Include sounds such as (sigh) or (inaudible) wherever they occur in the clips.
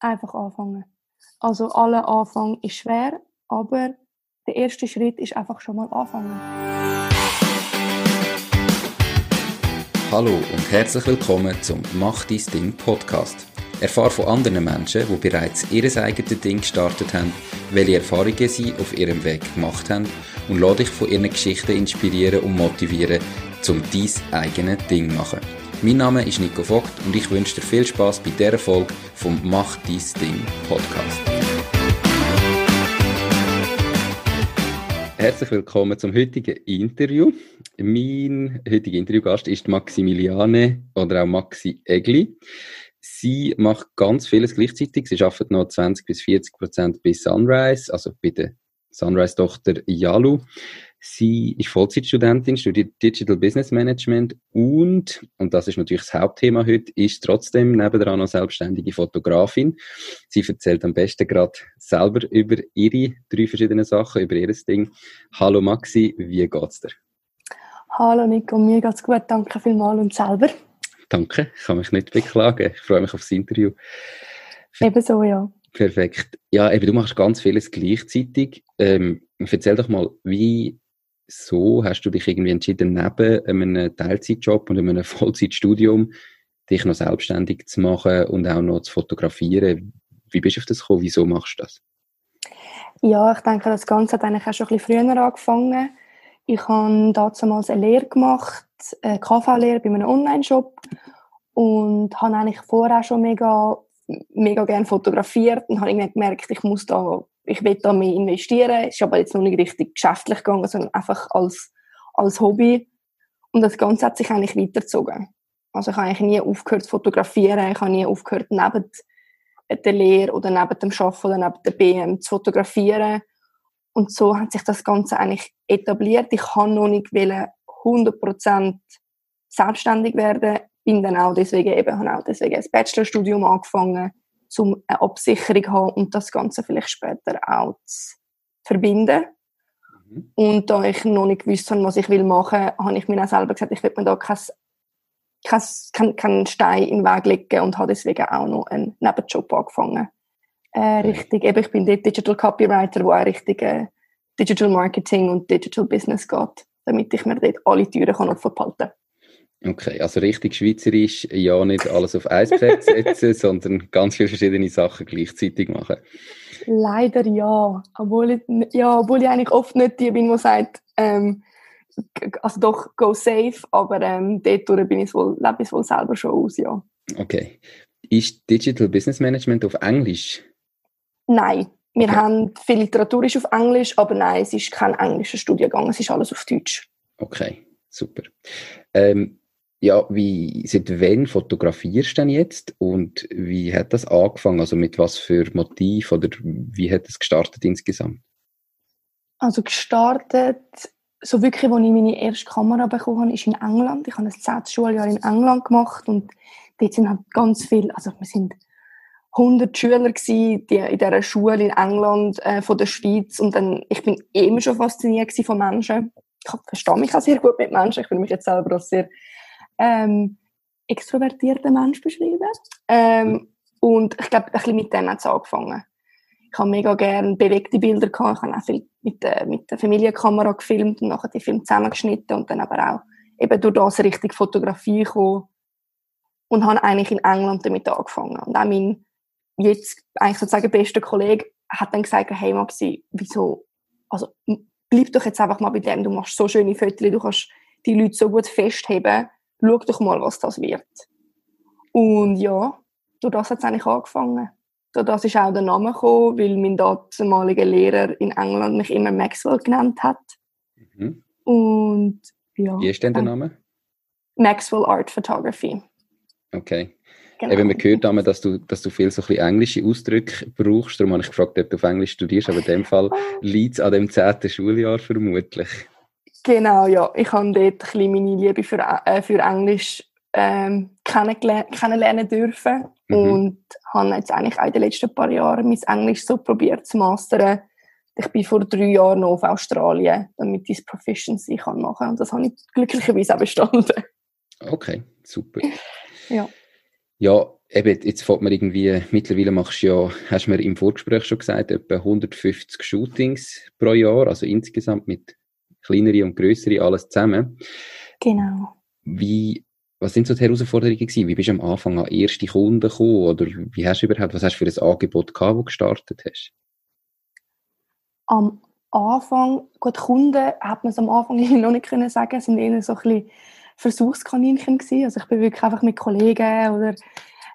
Einfach anfangen. Also aller Anfang ist schwer, aber der erste Schritt ist einfach schon mal anfangen. Hallo und herzlich willkommen zum Mach dein Ding Podcast. Erfahre von anderen Menschen, die bereits ihr eigenes Ding gestartet haben, welche Erfahrungen sie auf ihrem Weg gemacht haben und lade dich von ihren Geschichten inspirieren und motivieren, um dein eigenes Ding zu machen. Mein Name ist Nico Vogt und ich wünsche dir viel Spaß bei dieser Folge vom Mach dein Ding Podcast. Herzlich willkommen zum heutigen Interview. Mein heutiger Interviewgast ist Maximiliane oder auch Maxi Egli. Sie macht ganz vieles gleichzeitig. Sie arbeitet noch 20 bis 40 Prozent bei Sunrise, also bei der Sunrise-Tochter Yalu. Sie ist Vollzeitstudentin, studiert Digital Business Management und, und das ist natürlich das Hauptthema heute, ist trotzdem nebenan noch selbstständige Fotografin. Sie erzählt am besten gerade selber über ihre drei verschiedenen Sachen, über ihr Ding. Hallo Maxi, wie geht's dir? Hallo Nico, mir geht's gut, danke vielmals und selber. Danke, ich kann mich nicht beklagen. Ich freue mich auf das Interview. Ebenso, ja. Perfekt. Ja, eben, du machst ganz vieles gleichzeitig. Ähm, erzähl doch mal, wie so hast du dich irgendwie entschieden, neben einem Teilzeitjob und einem (laughs) Vollzeitstudium dich noch selbstständig zu machen und auch noch zu fotografieren. Wie bist du auf das gekommen? Wieso machst du das? Ja, ich denke, das Ganze hat eigentlich auch schon ein bisschen früher angefangen. Ich habe damals eine Lehre gemacht, eine KV-Lehre bei einem Online-Shop und habe eigentlich vorher schon mega, mega gerne fotografiert und habe irgendwie gemerkt, ich muss da ich will da mehr investieren. Es ist aber jetzt noch nicht richtig geschäftlich gegangen, sondern einfach als, als Hobby. Und das Ganze hat sich eigentlich weitergezogen. Also ich habe eigentlich nie aufgehört zu fotografieren, ich habe nie aufgehört, neben der Lehre oder neben dem Arbeiten oder neben der BM zu fotografieren. Und so hat sich das Ganze eigentlich etabliert. Ich kann noch nicht 100% selbstständig werden, bin dann auch deswegen eben, habe auch deswegen ein Bachelorstudium angefangen um eine Absicherung zu haben und das Ganze vielleicht später auch zu verbinden. Mhm. Und da ich noch nicht gewusst habe, was ich will machen, habe ich mir auch selber gesagt, ich will mir da kein, kein, kein, keinen Stein in den Weg legen und habe deswegen auch noch einen Nebenjob angefangen. Äh, richtig, eben, ich bin dort Digital Copywriter, wo auch richtig äh, Digital Marketing und Digital Business geht, damit ich mir dort alle Türen kann offen behalten kann. Okay, also richtig schweizerisch, ja nicht alles auf ein Pferd setzen, (laughs) sondern ganz viele verschiedene Sachen gleichzeitig machen. Leider ja, obwohl ich, ja, obwohl ich eigentlich oft nicht die bin, die sagt, ähm, also doch, go safe, aber ähm, dort bin ich wohl, lebe ich wohl selber schon aus, ja. Okay. Ist Digital Business Management auf Englisch? Nein, wir okay. haben viel Literatur ist auf Englisch, aber nein, es ist kein englischer Studiengang, es ist alles auf Deutsch. Okay, super. Ähm, ja, wie, seit wann fotografierst du denn jetzt und wie hat das angefangen? Also mit was für Motiv oder wie hat es gestartet insgesamt? Also gestartet, so wirklich, als ich meine erste Kamera bekommen habe, ist in England. Ich habe ein zehntes Schuljahr in England gemacht und dort sind halt ganz viele, also wir sind 100 Schüler gewesen, die in dieser Schule in England äh, von der Schweiz und dann, ich bin immer schon fasziniert von Menschen. Ich verstehe mich auch sehr gut mit Menschen. Ich fühle mich jetzt selber auch sehr ähm, extrovertierter Mensch beschrieben. Ähm, und ich glaube, ein bisschen mit dem hat es angefangen. Ich habe mega gerne bewegte Bilder gehabt. Ich habe auch viel mit der, mit der Familienkamera gefilmt und nachher die Filme zusammengeschnitten und dann aber auch eben durch das richtig Fotografie gekommen. Und habe eigentlich in England damit angefangen. Und auch mein jetzt eigentlich sozusagen bester Kollege hat dann gesagt, hey Maxi, wieso, also bleib doch jetzt einfach mal bei dem, du machst so schöne Fotos, du kannst die Leute so gut festheben schau doch mal, was das wird. Und ja, durch das hat es eigentlich angefangen. Durch das ist auch der Name gekommen, weil mein damaliger Lehrer in England mich immer Maxwell genannt hat. Mhm. Und ja. Wie ist denn der Name? Maxwell Art Photography. Okay. Genau. Eben, man hört einmal, dass du, dass du viel so ein englische Ausdrücke brauchst. Darum habe ich gefragt, ob du auf Englisch studierst. Aber in dem Fall (laughs) liegt es an dem zehnten Schuljahr vermutlich. Genau, ja. Ich habe dort ein bisschen meine Liebe für, äh, für Englisch ähm, kennenlernen dürfen mhm. und habe jetzt eigentlich auch in den letzten paar Jahren mein Englisch so probiert zu mastern. Ich bin vor drei Jahren noch auf Australien, damit ich das Proficiency kann machen und das habe ich glücklicherweise auch bestanden. Okay, super. (laughs) ja. Ja, eben, jetzt fällt mir irgendwie, mittlerweile machst du ja, hast du mir im Vorgespräch schon gesagt, etwa 150 Shootings pro Jahr, also insgesamt mit kleineren und grösseren, alles zusammen. Genau. Wie, was sind so die Herausforderungen gewesen? Wie bist du am Anfang an erste Kunden gekommen? Oder wie hast du überhaupt, was hast du für ein Angebot gehabt, das du gestartet hast? Am Anfang, gut, Kunden hat man es am Anfang (laughs) noch nicht können sagen, es sind eher so ein bisschen Versuchskaninchen gewesen. Also ich bin wirklich einfach mit Kollegen oder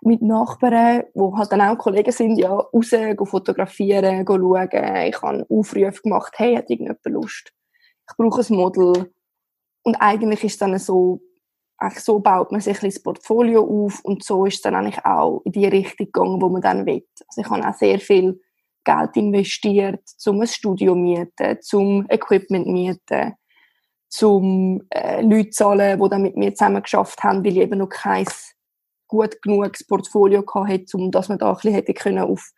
mit Nachbarn, die halt dann auch Kollegen sind, ja, raus, fotografieren, schauen. Ich habe Aufrufe gemacht, hey, hat irgendjemand Lust? Ich brauche ein Model. Und eigentlich ist dann so, eigentlich so baut man sich ein das Portfolio auf und so ist es dann eigentlich auch in die Richtung gegangen, wo man dann will. Also ich habe auch sehr viel Geld investiert, zum ein Studio mieten, zum Equipment mieten, zum äh, Leute zahlen, die dann mit mir zusammen geschafft haben, weil ich eben noch kein gut genug Portfolio hatte, um dass man da ein bisschen hätte können auf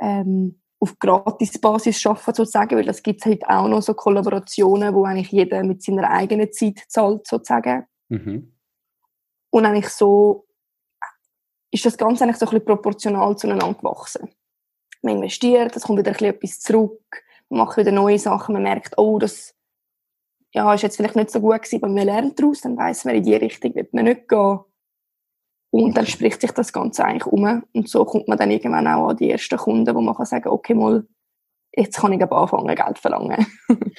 ähm, auf Gratisbasis arbeiten sozusagen, weil das gibt es heute auch noch so Kollaborationen, wo eigentlich jeder mit seiner eigenen Zeit zahlt sozusagen. Mhm. Und eigentlich so ist das Ganze eigentlich so ein bisschen proportional zueinander gewachsen. Man investiert, es kommt wieder ein bisschen etwas zurück, man macht wieder neue Sachen, man merkt, oh, das ja, ist jetzt vielleicht nicht so gut gewesen, aber man lernt daraus, dann weiß man, in die Richtung wird man nicht gehen. Und dann spricht sich das Ganze eigentlich um. Und so kommt man dann irgendwann auch an die ersten Kunden, wo man kann sagen, okay, mal, jetzt kann ich aber anfangen, Geld verlangen. (laughs)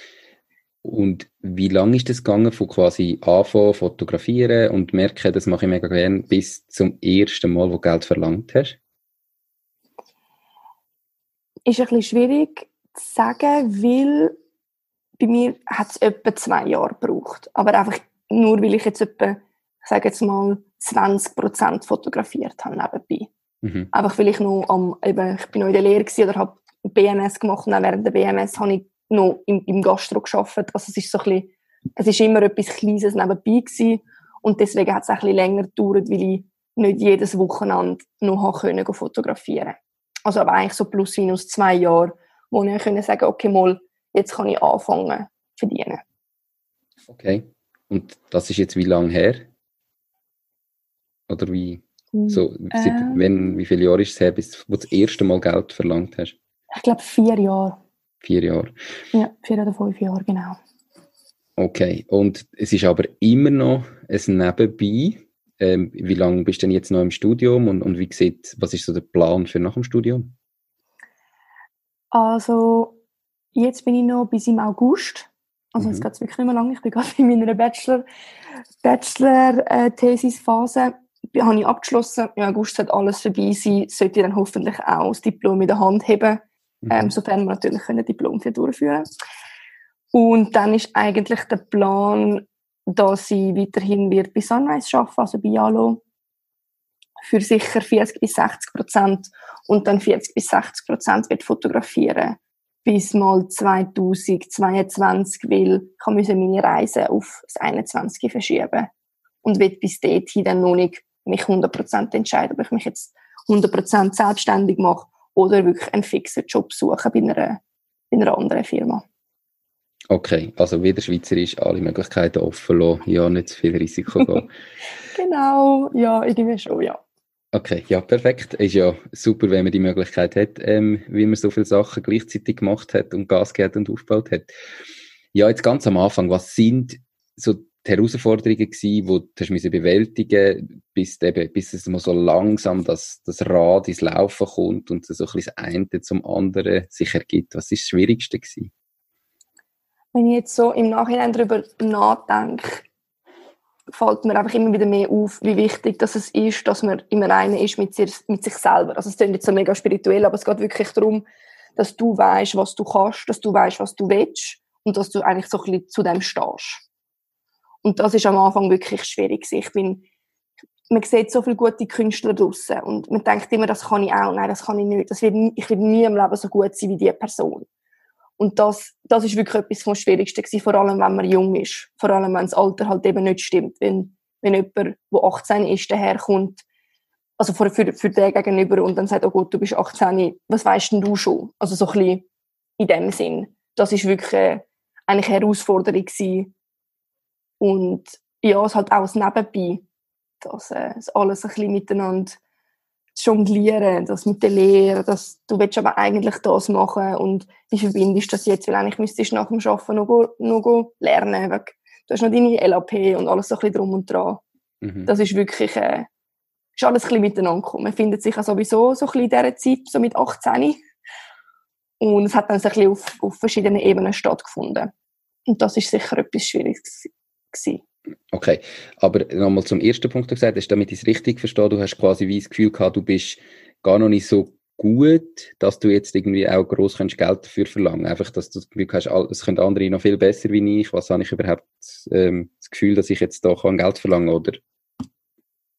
und wie lange ist das gegangen, von quasi anfangen, fotografieren und merken, das mache ich mega gerne, bis zum ersten Mal, wo du Geld verlangt hast? Ist ein bisschen schwierig zu sagen, weil bei mir hat es etwa zwei Jahre gebraucht. Aber einfach nur, weil ich jetzt etwa, ich sage jetzt mal, 20 Prozent fotografiert habe nebenbei. Mhm. Einfach weil ich noch am, eben, ich bin noch in der Lehre gewesen, oder habe BMS gemacht und auch während der BMS habe ich noch im, im Gastro gearbeitet. Also es ist so ein bisschen, es ist immer etwas Kleines nebenbei gewesen. Und deswegen hat es ein bisschen länger gedauert, weil ich nicht jedes Wochenende noch können fotografieren Also aber eigentlich so plus minus zwei Jahre, wo ich können sagen, okay, mal, jetzt kann ich anfangen zu verdienen. Okay. Und das ist jetzt wie lange her? Oder wie? Hm, so, ähm, wenn, wie viele Jahre ist es her, bis du das erste Mal Geld verlangt hast? Ich glaube vier Jahre. Vier Jahre? Ja, vier oder fünf Jahre, genau. Okay, und es ist aber immer noch ein Nebenbei. Ähm, wie lange bist du denn jetzt noch im Studium und, und wie sieht, was ist so der Plan für nach dem Studium? Also, jetzt bin ich noch bis im August. Also, mhm. jetzt geht es wirklich nicht mehr lange. Ich bin gerade in meiner Bachelor, Bachelor-Thesis-Phase. Äh, habe ich abgeschlossen. Im August sollte alles vorbei sein. Sollte ich dann hoffentlich auch das Diplom in der Hand haben. Mhm. Ähm, sofern wir natürlich ein Diplom für durchführen Und dann ist eigentlich der Plan, dass ich weiterhin wird bei Sunrise arbeiten, also bei Yalo, für sicher 40 bis 60 Prozent und dann 40 bis 60 Prozent wird fotografieren bis mal 2022, weil ich musste meine Reise auf das 21 verschieben und will bis dorthin dann noch nicht mich 100% entscheiden, ob ich mich jetzt 100% selbstständig mache oder wirklich einen fixen Job suche bei einer, bei einer anderen Firma. Okay, also wieder schweizerisch alle Möglichkeiten offen lassen, ja, nicht zu viel Risiko gehen. (laughs) genau, ja, irgendwie schon, ja. Okay, ja, perfekt. Ist ja super, wenn man die Möglichkeit hat, ähm, wie man so viele Sachen gleichzeitig gemacht hat und Gas gegeben und aufgebaut hat. Ja, jetzt ganz am Anfang, was sind so die Herausforderungen gewesen, die du hast bewältigen bis, eben, bis es mal so langsam das, das Rad ins Laufen kommt und so ein bisschen das eine zum anderen sich ergibt? Was ist das Schwierigste gewesen? Wenn ich jetzt so im Nachhinein darüber nachdenke, fällt mir einfach immer wieder mehr auf, wie wichtig dass es ist, dass man immer eine ist mit, sich, mit sich selber. Also es klingt jetzt so mega spirituell, aber es geht wirklich darum, dass du weißt, was du kannst, dass du weißt, was du willst und dass du eigentlich so ein bisschen zu dem stehst. Und das ist am Anfang wirklich schwierig. Ich bin, man sieht so viele gute Künstler draussen und man denkt immer, das kann ich auch. Nein, das kann ich nicht. Das wird, ich werde nie im Leben so gut sein wie diese Person. Und das, das ist wirklich etwas vom Schwierigsten gewesen, vor allem wenn man jung ist. Vor allem wenn das Alter halt eben nicht stimmt. Wenn, wenn jemand, der 18 ist, daherkommt, also für, für, für den gegenüber und dann sagt, oh Gott, du bist 18, was weißt denn du schon? Also so ein bisschen in dem Sinn. Das ist wirklich äh, eine Herausforderung gewesen. Und ja, es halt auch das Nebenbei. das, äh, das alles ein bisschen miteinander jonglieren, das mit der Lehre, dass du willst aber eigentlich das machen und wie verbindest du das jetzt, weil eigentlich müsstest du nach dem Arbeiten noch, noch lernen, weil du hast noch deine LAP und alles so ein bisschen drum und dran. Mhm. Das ist wirklich, äh, ist alles ein bisschen miteinander gekommen. Man findet sich ja sowieso so ein bisschen in dieser Zeit, so mit 18. Und es hat dann so ein bisschen auf, auf verschiedenen Ebenen stattgefunden. Und das ist sicher etwas Schwieriges gewesen. Okay, aber nochmal zum ersten Punkt, gesagt hast, damit ich es richtig verstehe, du hast quasi wie das Gefühl gehabt, du bist gar noch nicht so gut, dass du jetzt irgendwie auch gross Geld dafür verlangen Einfach, dass du das Gefühl hast, es können andere noch viel besser wie ich. Was habe ich überhaupt ähm, das Gefühl, dass ich jetzt da kann Geld verlangen oder?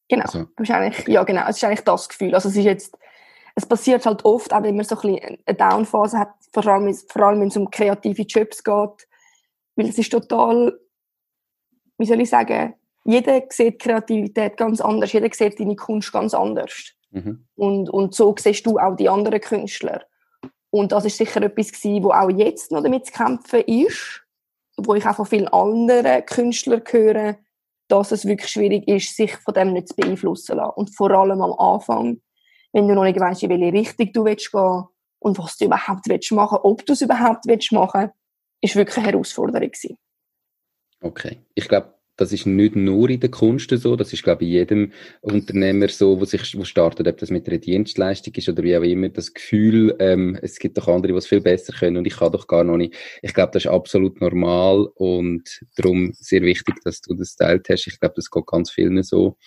Genau, also. wahrscheinlich, ja genau, es ist eigentlich das Gefühl. Also es ist jetzt, es passiert halt oft, auch wenn man so ein bisschen eine Downphase hat, vor allem, vor allem wenn es um kreative Jobs geht, weil es ist total wie soll ich sagen, jeder sieht Kreativität ganz anders, jeder sieht deine Kunst ganz anders. Mhm. Und, und so siehst du auch die anderen Künstler. Und das ist sicher etwas gewesen, wo auch jetzt noch damit zu kämpfen ist, wo ich auch von vielen anderen Künstlern höre, dass es wirklich schwierig ist, sich von dem nicht zu beeinflussen zu lassen. Und vor allem am Anfang, wenn du noch nicht weißt, in welche Richtung du willst gehen und was du überhaupt willst machen, ob du es überhaupt willst machen, ist wirklich eine Herausforderung gewesen. Okay. Ich glaube, das ist nicht nur in der Kunst so, das ist, glaube ich, jedem Unternehmer so, wo sich wo startet, ob das mit einer Dienstleistung ist oder wie auch immer, das Gefühl, ähm, es gibt doch andere, die es viel besser können und ich kann doch gar noch nicht. Ich glaube, das ist absolut normal und darum sehr wichtig, dass du das teilt hast. Ich glaube, das geht ganz vielen so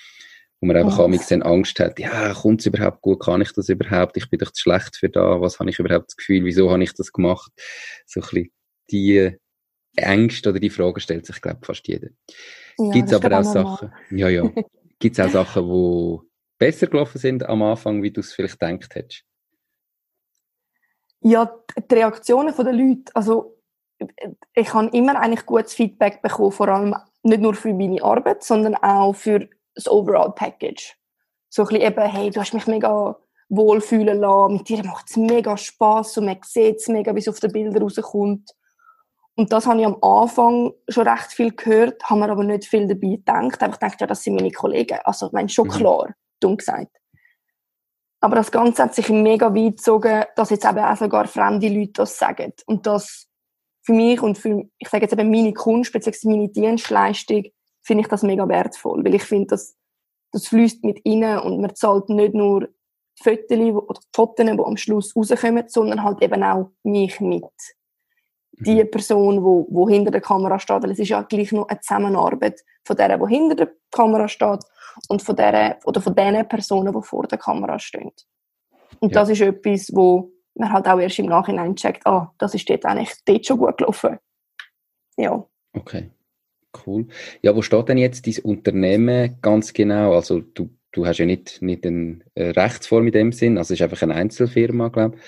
wo man einfach oh. dann Angst hat, ja, kommt es überhaupt gut, kann ich das überhaupt, ich bin doch zu schlecht für da, was habe ich überhaupt das Gefühl, wieso habe ich das gemacht? So ein bisschen die Ängste oder die Frage stellt sich, glaube ich, fast jeder. Ja, Gibt es aber auch Sachen, ja, ja, (laughs) gibt es auch Sachen, die besser gelaufen sind am Anfang, wie du es vielleicht gedacht hättest? Ja, die Reaktionen der Leute, also ich habe immer eigentlich gutes Feedback bekommen, vor allem nicht nur für meine Arbeit, sondern auch für das Overall Package. So ein bisschen eben, hey, du hast mich mega wohlfühlen lassen, mit dir macht es mega Spass und man sieht es mega, wie es auf den Bildern rauskommt. Und das habe ich am Anfang schon recht viel gehört, haben mir aber nicht viel dabei gedacht. Aber ich dachte, ja, das sind meine Kollegen. Also, ich meine, schon mhm. klar, dumm gesagt. Aber das Ganze hat sich mega weit gezogen, dass jetzt eben auch sogar fremde Leute das sagen. Und das für mich und für, ich sage jetzt eben meine Kunst, beziehungsweise meine Dienstleistung, finde ich das mega wertvoll. Weil ich finde, das, das fließt mit innen und man zahlt nicht nur die Fotos oder die Fotos, die am Schluss rauskommen, sondern halt eben auch mich mit die mhm. Person, wo, wo hinter der Kamera steht, weil es ist ja gleich noch eine Zusammenarbeit von der, wo hinter der Kamera steht und von der oder von den Personen, die vor der Kamera stehen. Und ja. das ist etwas, wo man halt auch erst im Nachhinein checkt, ah, das ist dort eigentlich dort schon gut gelaufen. Ja. Okay, cool. Ja, wo steht denn jetzt dein Unternehmen ganz genau? Also du, du hast ja nicht, nicht eine Rechtsform in dem Sinn, also es ist einfach eine Einzelfirma, glaube ich.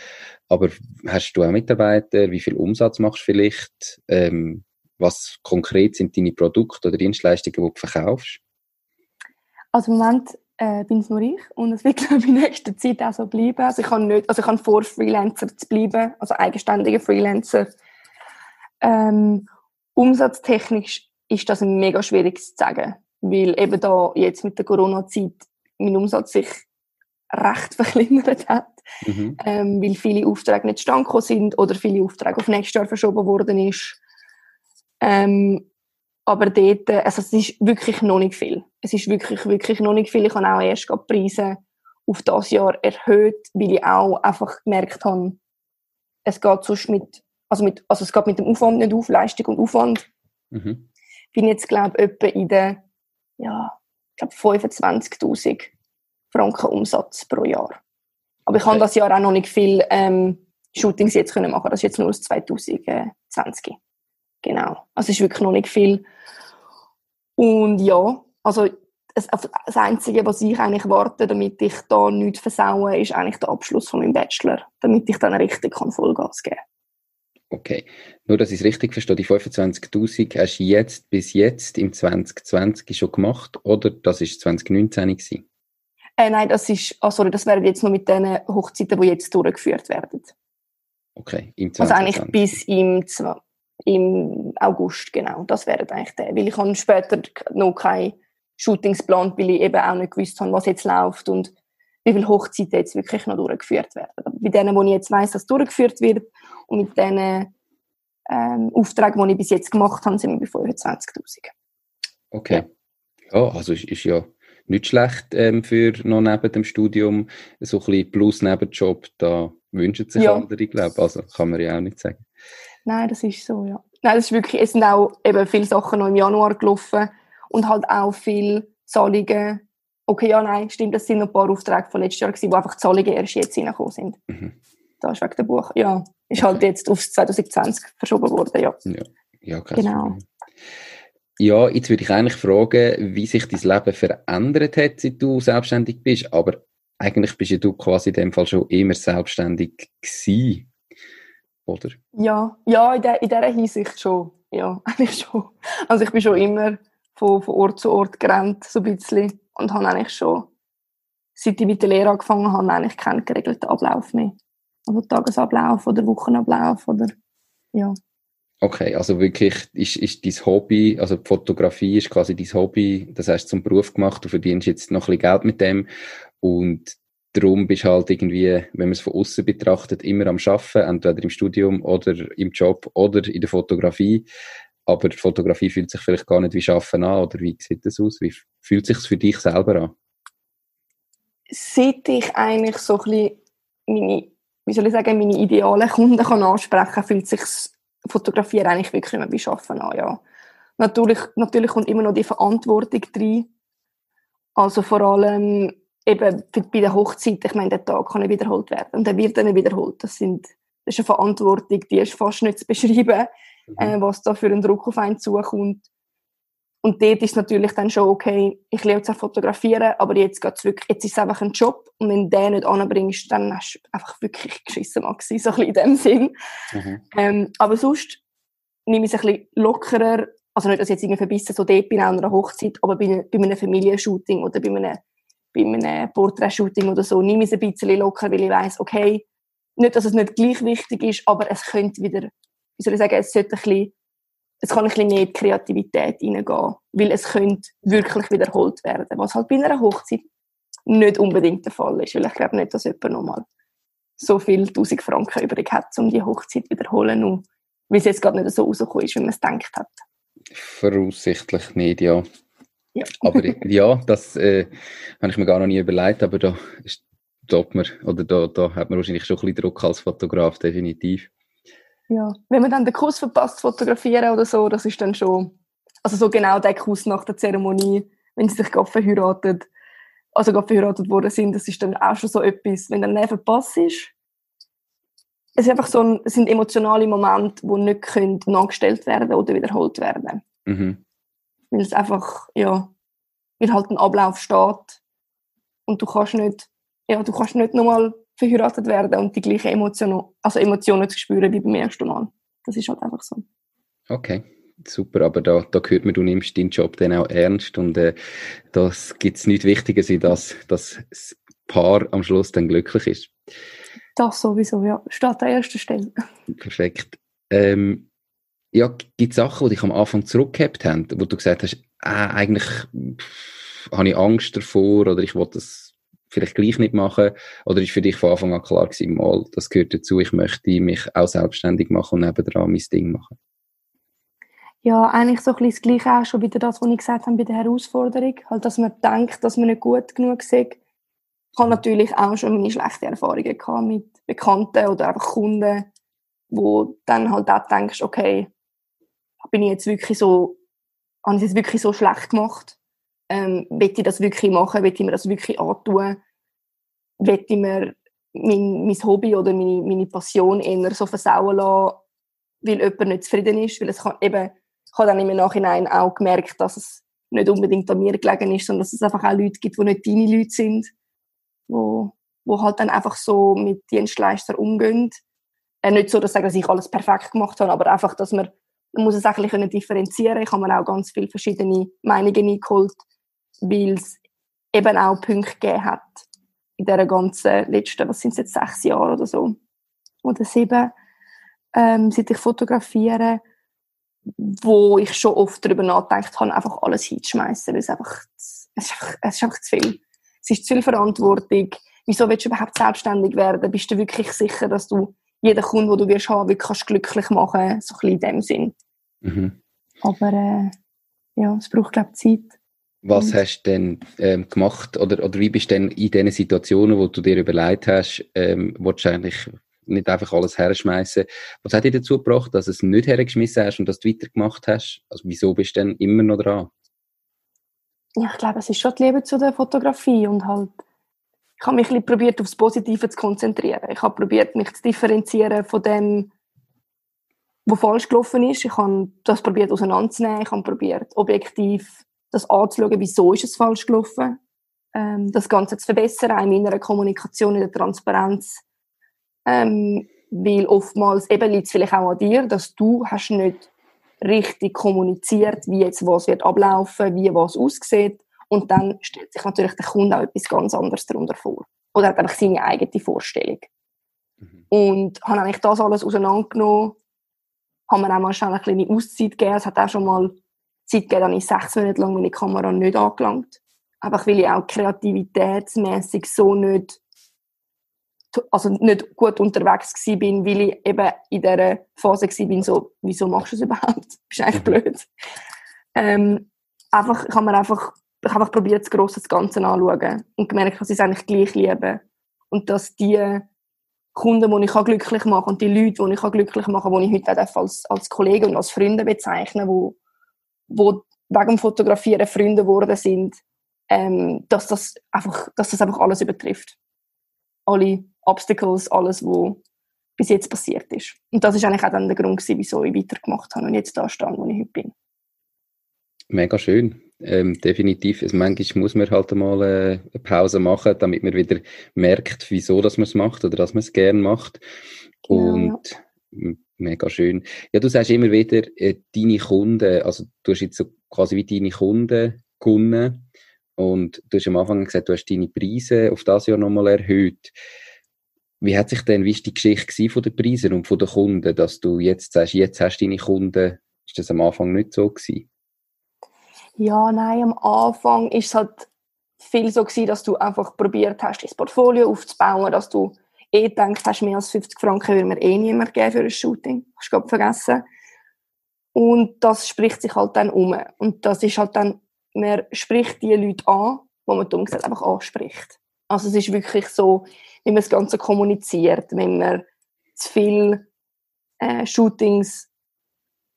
Aber hast du auch Mitarbeiter? Wie viel Umsatz machst du vielleicht? Ähm, was konkret sind deine Produkte oder Dienstleistungen, die du verkaufst? Also im Moment äh, bin es nur ich und es wird (laughs) glaube ich in nächster Zeit auch so bleiben. Also ich habe nicht, also ich habe vor Freelancer zu bleiben, also eigenständige Freelancer. Ähm, umsatztechnisch ist das mega schwierig zu sagen, weil eben da jetzt mit der Corona-Zeit mein Umsatz sich recht (laughs) verkleinert hat, mhm. ähm, weil viele Aufträge nicht zustande sind oder viele Aufträge auf nächstes Jahr verschoben worden ist. Ähm, aber dort, äh, also es ist wirklich noch nicht viel. Es ist wirklich, wirklich noch nicht viel. Ich habe auch erst die Preise auf das Jahr erhöht, weil ich auch einfach gemerkt habe, es geht sonst mit, also mit, also es geht mit dem Aufwand nicht auf, Leistung und Aufwand. Mhm. Bin jetzt, glaube ich, etwa in den, ja, ich glaube 25.000 Franken Umsatz pro Jahr. Aber ich okay. habe das Jahr auch noch nicht viel ähm, Shootings jetzt können machen. Das ist jetzt nur aus 2020. Genau. Also es ist wirklich noch nicht viel. Und ja, also das, Einzige, was ich eigentlich warte, damit ich da nichts versaue, ist eigentlich der Abschluss von meinem Bachelor, damit ich dann richtig kann Vollgas geben kann. Okay. Nur, dass ich es richtig verstehe, die 25.000 hast du jetzt bis jetzt im 2020 schon gemacht oder das ist 2019 gewesen? Äh, nein, das ist, oh sorry, das wären jetzt nur mit den Hochzeiten, die jetzt durchgeführt werden. Okay, im 2020. Also eigentlich bis im, im August, genau. Das wäre eigentlich der. Weil ich habe später noch keine Shootings geplant, weil ich eben auch nicht gewusst habe, was jetzt läuft und wie viele Hochzeiten jetzt wirklich noch durchgeführt werden. Bei denen, wo ich jetzt weiss, dass durchgeführt wird und mit diesen ähm, Aufträgen, die ich bis jetzt gemacht habe, sind wir bei 25'000. Okay. Ja, also ist, ist ja nicht schlecht ähm, für noch neben dem Studium so ein bisschen plus Nebenjob, da wünschen sich ja. andere, glaube ich. Also kann man ja auch nicht sagen. Nein, das ist so, ja. Nein, das ist wirklich, es sind auch eben viele Sachen noch im Januar gelaufen und halt auch viele Zahlungen. Okay, ja, nein, stimmt, das sind noch ein paar Aufträge von letztes Jahr gewesen, wo einfach Zahlungen erst jetzt reingekommen sind. Mhm. Da ist wegen dem Buch, ja, ist halt jetzt aufs 2020 verschoben worden, ja. Ja, ja genau. Problem. Ja, jetzt würde ich eigentlich fragen, wie sich dein Leben verändert hat, seit du selbstständig bist. Aber eigentlich bist ja du quasi in dem Fall schon immer selbstständig gewesen, oder? Ja, ja, in, der, in dieser Hinsicht schon. Ja, (laughs) eigentlich schon. Also ich bin schon immer von, von Ort zu Ort gerannt, so ein bisschen. Und habe eigentlich schon, seit ich mit der Lehre angefangen habe, eigentlich keinen geregelten Ablauf mehr. Also Tagesablauf oder Wochenablauf oder, ja. Okay, also wirklich ist, ist dein Hobby, also die Fotografie ist quasi dein Hobby, das hast du zum Beruf gemacht, du verdienst jetzt noch ein bisschen Geld mit dem und darum bist halt irgendwie, wenn man es von außen betrachtet, immer am Schaffen, entweder im Studium oder im Job oder in der Fotografie. Aber die Fotografie fühlt sich vielleicht gar nicht wie Schaffen an, oder wie sieht das aus? Wie fühlt sich für dich selber an? Seit ich eigentlich so ein bisschen meine, wie soll ich sagen, meine idealen Kunden kann ansprechen fühlt sich Fotografieren eigentlich wirklich immer wie Schaffen an, ja. Natürlich, natürlich kommt immer noch die Verantwortung rein. Also vor allem eben bei der Hochzeit, ich meine, der Tag kann nicht wiederholt werden und der wird dann nicht wiederholt. Das, sind, das ist eine Verantwortung, die ist fast nicht zu beschreiben, mhm. äh, was da für einen Druck auf einen zukommt. Und dort ist natürlich dann schon, okay, ich lerne zwar fotografieren, aber jetzt geht's wirklich, jetzt ist es einfach ein Job und wenn du den nicht anbringst, dann hast du einfach wirklich geschissen, Maxi, so ein bisschen in dem Sinn. Mhm. Ähm, aber sonst nehme ich es ein bisschen lockerer, also nicht, dass ich jetzt irgendwie verbissen so dort bin, an einer Hochzeit, aber bei, bei einem Familienshooting oder bei einem, bei einem Portrait-Shooting oder so, nehme ich es ein bisschen locker, weil ich weiss, okay, nicht, dass es nicht gleich wichtig ist, aber es könnte wieder, wie soll ich sagen, es sollte ein bisschen es kann ein bisschen mehr in die Kreativität hineingehen, weil es könnte wirklich wiederholt werden, was halt bei einer Hochzeit nicht unbedingt der Fall ist, weil ich glaube nicht, dass jemand nochmal so viel 1000 Franken übrig hat, um die Hochzeit wiederholen, und weil es jetzt gerade nicht so rausgekommen ist, wie man es gedacht hat. Voraussichtlich nicht, ja. ja. (laughs) aber ja, das äh, habe ich mir gar noch nie überlegt, aber da stoppt man, oder da, da hat man wahrscheinlich schon ein bisschen Druck als Fotograf, definitiv. Ja, wenn man dann den Kuss verpasst, fotografieren oder so, das ist dann schon, also so genau der Kuss nach der Zeremonie, wenn sie sich gerade verheiratet, also gerade verheiratet worden sind, das ist dann auch schon so etwas, wenn dann der verpasst ist. Es, ist einfach so ein, es sind emotionale Momente, die nicht können nachgestellt werden oder wiederholt werden. Mhm. Weil es einfach, ja, weil halt ein Ablauf steht und du kannst nicht, ja, du kannst nicht nochmal verheiratet werden und die gleichen Emotionen, also Emotionen zu spüren wie beim ersten Mal. Das ist halt einfach so. Okay, super, aber da, da hört man, du nimmst deinen Job dann auch ernst und äh, das gibt es nichts Wichtiges, als dass das Paar am Schluss dann glücklich ist. Das sowieso, ja. Steht an erster Stelle. Perfekt. Ähm, ja, gibt es Sachen, die dich am Anfang zurückgehabt haben, wo du gesagt hast, äh, eigentlich pff, habe ich Angst davor oder ich wollte das vielleicht gleich nicht machen? Oder ist für dich von Anfang an klar gewesen, mal, das gehört dazu, ich möchte mich auch selbstständig machen und nebendran mein Ding machen? Ja, eigentlich so ein bisschen das Gleiche auch schon wieder das, was ich gesagt habe bei der Herausforderung. Halt, dass man denkt, dass man nicht gut genug ist. Ich habe natürlich auch schon meine schlechten Erfahrungen mit Bekannten oder einfach Kunden, wo dann halt auch denkst, okay, bin ich jetzt wirklich so, habe ich es jetzt wirklich so schlecht gemacht? Ähm, will ich das wirklich machen? Will ich mir das wirklich antun? will ich mir mein, mein Hobby oder meine, meine Passion eher so versauen lassen, weil jemand nicht zufrieden ist. Weil es kann eben, ich habe dann im Nachhinein auch gemerkt, dass es nicht unbedingt an mir gelegen ist, sondern dass es einfach auch Leute gibt, die nicht deine Leute sind, wo, wo halt dann einfach so mit Dienstleistern umgehen. Äh, nicht so, dass, ich alles perfekt gemacht habe, aber einfach, dass man, man muss es eigentlich können differenzieren. Ich habe mir auch ganz viele verschiedene Meinungen eingeholt, weil es eben auch Punkte gegeben hat, in dieser ganzen letzten, was sind es jetzt, sechs Jahre oder so, oder sieben, ähm, seit ich fotografiere, wo ich schon oft darüber nachgedacht habe, einfach alles hinzuschmeißen, es ist einfach, es ist einfach, es ist einfach zu viel. Es ist zu viel Verantwortung. Wieso willst du überhaupt selbstständig werden? Bist du wirklich sicher, dass du jeden Kunden, den du wirst haben, wirklich kannst glücklich machen, so ein bisschen in dem Sinn. Mhm. Aber äh, ja, es braucht glaube ich Zeit. Was hast du denn ähm, gemacht oder, oder wie bist du denn in diesen Situationen, wo du dir überlegt hast, ähm, eigentlich nicht einfach alles herschmeißen. Was hat dich dazu gebracht, dass du es nicht hergeschmissen hast und dass du weitergemacht hast? Also wieso bist du denn immer noch dran? Ja, ich glaube, es ist schon die Liebe zu der Fotografie und halt ich habe mich ein bisschen probiert, aufs Positive zu konzentrieren. Ich habe probiert, mich zu differenzieren von dem, was falsch gelaufen ist. Ich habe das probiert auseinanderzunehmen. Ich habe probiert, objektiv das anzuschauen, wieso ist es falsch gelaufen. Ähm, das Ganze zu verbessern, auch in meiner Kommunikation, in der Transparenz. Ähm, weil oftmals eben liegt es vielleicht auch an dir, dass du hast nicht richtig kommuniziert, wie jetzt was wird ablaufen, wie was aussieht. Und dann stellt sich natürlich der Kunde auch etwas ganz anderes darunter vor. Oder hat einfach seine eigene Vorstellung. Mhm. Und habe eigentlich das alles auseinandergenommen, haben wir auch mal schnell eine kleine Auszeit gegeben. Es hat auch schon mal Zeit gegeben, dass ich sechs Monate lang meine Kamera nicht angelangt. Einfach weil ich auch kreativitätsmäßig so nicht, also nicht gut unterwegs war, bin, weil ich eben in dieser Phase war, so, wieso machst du es überhaupt? Das (laughs) ist eigentlich mhm. blöd. Ähm, einfach, ich habe mir einfach ich habe einfach probiert, das grosse Ganze anzuschauen und gemerkt, dass ich es eigentlich gleich liebe. Und dass die Kunden, die ich glücklich machen und die Leute, die ich glücklich machen kann, die ich heute auch als, als Kollegen und als Freunde bezeichne, wo, wo wegen dem Fotografieren Freunde geworden sind, ähm, dass, das einfach, dass das einfach alles übertrifft. Alle Obstacles, alles, was bis jetzt passiert ist. Und das ist eigentlich auch dann der Grund, wieso ich weitergemacht habe und jetzt da stehe, wo ich heute bin. Mega schön ähm, definitiv. Also manchmal muss man halt mal äh, eine Pause machen, damit man wieder merkt, wieso dass man es macht oder dass man es gerne macht. Und ja. Mega schön. Ja, du sagst immer wieder, äh, deine Kunden, also du hast jetzt so quasi wie deine Kunden gewonnen und du hast am Anfang gesagt, du hast deine Preise auf das Jahr nochmal erhöht. Wie hat sich denn, wie ist die Geschichte von den Preisen und von den Kunden, dass du jetzt sagst, jetzt hast du deine Kunden, ist das am Anfang nicht so gewesen? Ja, nein, am Anfang ist es halt viel so gewesen, dass du einfach probiert hast, dein Portfolio aufzubauen, dass du eh denkst, hast mehr als 50 Franken würde mir eh niemand geben für ein Shooting. Hast du vergessen. Und das spricht sich halt dann um. Und das ist halt dann, man spricht die Leute an, wo man dumm gesagt einfach anspricht. Also es ist wirklich so, wenn man das Ganze kommuniziert, wenn man zu viel äh, Shootings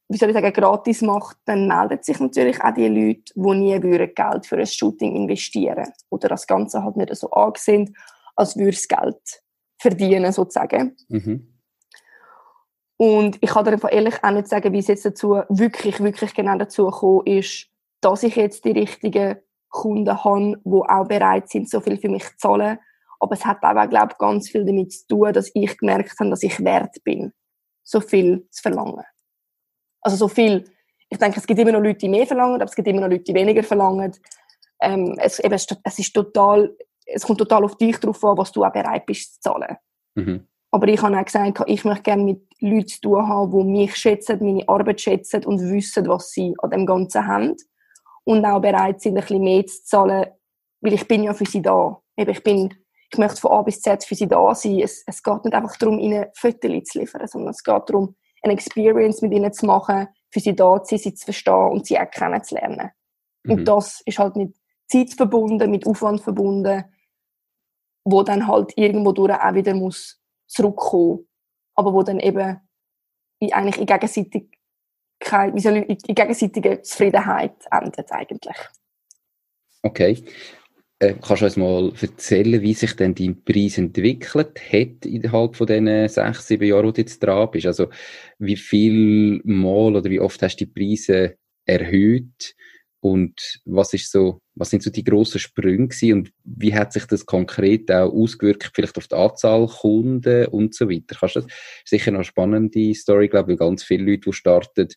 wie soll ich sagen, gratis macht, dann melden sich natürlich auch die Leute, die nie würden Geld für ein Shooting investieren oder das Ganze halt nicht so angesehen, als würde es Geld verdienen, sozusagen. Mhm. Und ich kann dir einfach ehrlich auch nicht sagen, wie es jetzt dazu wirklich, wirklich genau dazu gekommen ist, dass ich jetzt die richtigen Kunden habe, die auch bereit sind, so viel für mich zu zahlen. Aber es hat auch, glaube ich, ganz viel damit zu tun, dass ich gemerkt habe, dass ich wert bin, so viel zu verlangen. Also so viel, ich denke, es gibt immer noch Leute, die mehr verlangen, aber es gibt immer noch Leute, die weniger verlangen. Ähm, es, eben, es, ist total, es kommt total auf dich drauf an, was du auch bereit bist zu zahlen. Mhm. Aber ich habe auch gesagt, ich möchte gerne mit Leuten zu tun haben, die mich schätzen, meine Arbeit schätzen und wissen, was sie an dem Ganzen haben. Und auch bereit sind, ein bisschen mehr zu zahlen, weil ich bin ja für sie da. Eben, ich, bin, ich möchte von A bis Z für sie da sein. Es, es geht nicht einfach darum, ihnen Fotos zu liefern, sondern es geht darum, eine Experience mit ihnen zu machen, für sie da zu sein, sie zu verstehen und sie auch kennenzulernen. Mhm. Und das ist halt mit Zeit verbunden, mit Aufwand verbunden, wo dann halt irgendwo durch auch wieder muss zurückkommen, aber wo dann eben in, eigentlich in Gegenseitigkeit, wie soll ich, in gegenseitiger Zufriedenheit endet eigentlich. Okay. Äh, kannst du uns mal erzählen, wie sich denn dein Preis entwickelt hat innerhalb von diesen sechs, sieben Jahren, wo du jetzt dran bist? Also, wie viel Mal oder wie oft hast du die Preise erhöht? Und was ist so, was sind so die grossen Sprünge gewesen? und wie hat sich das konkret auch ausgewirkt, vielleicht auf die Anzahl Kunden und so weiter? Kannst du das? Sicher noch eine spannende Story, glaube ich, weil ganz viele Leute, die starten,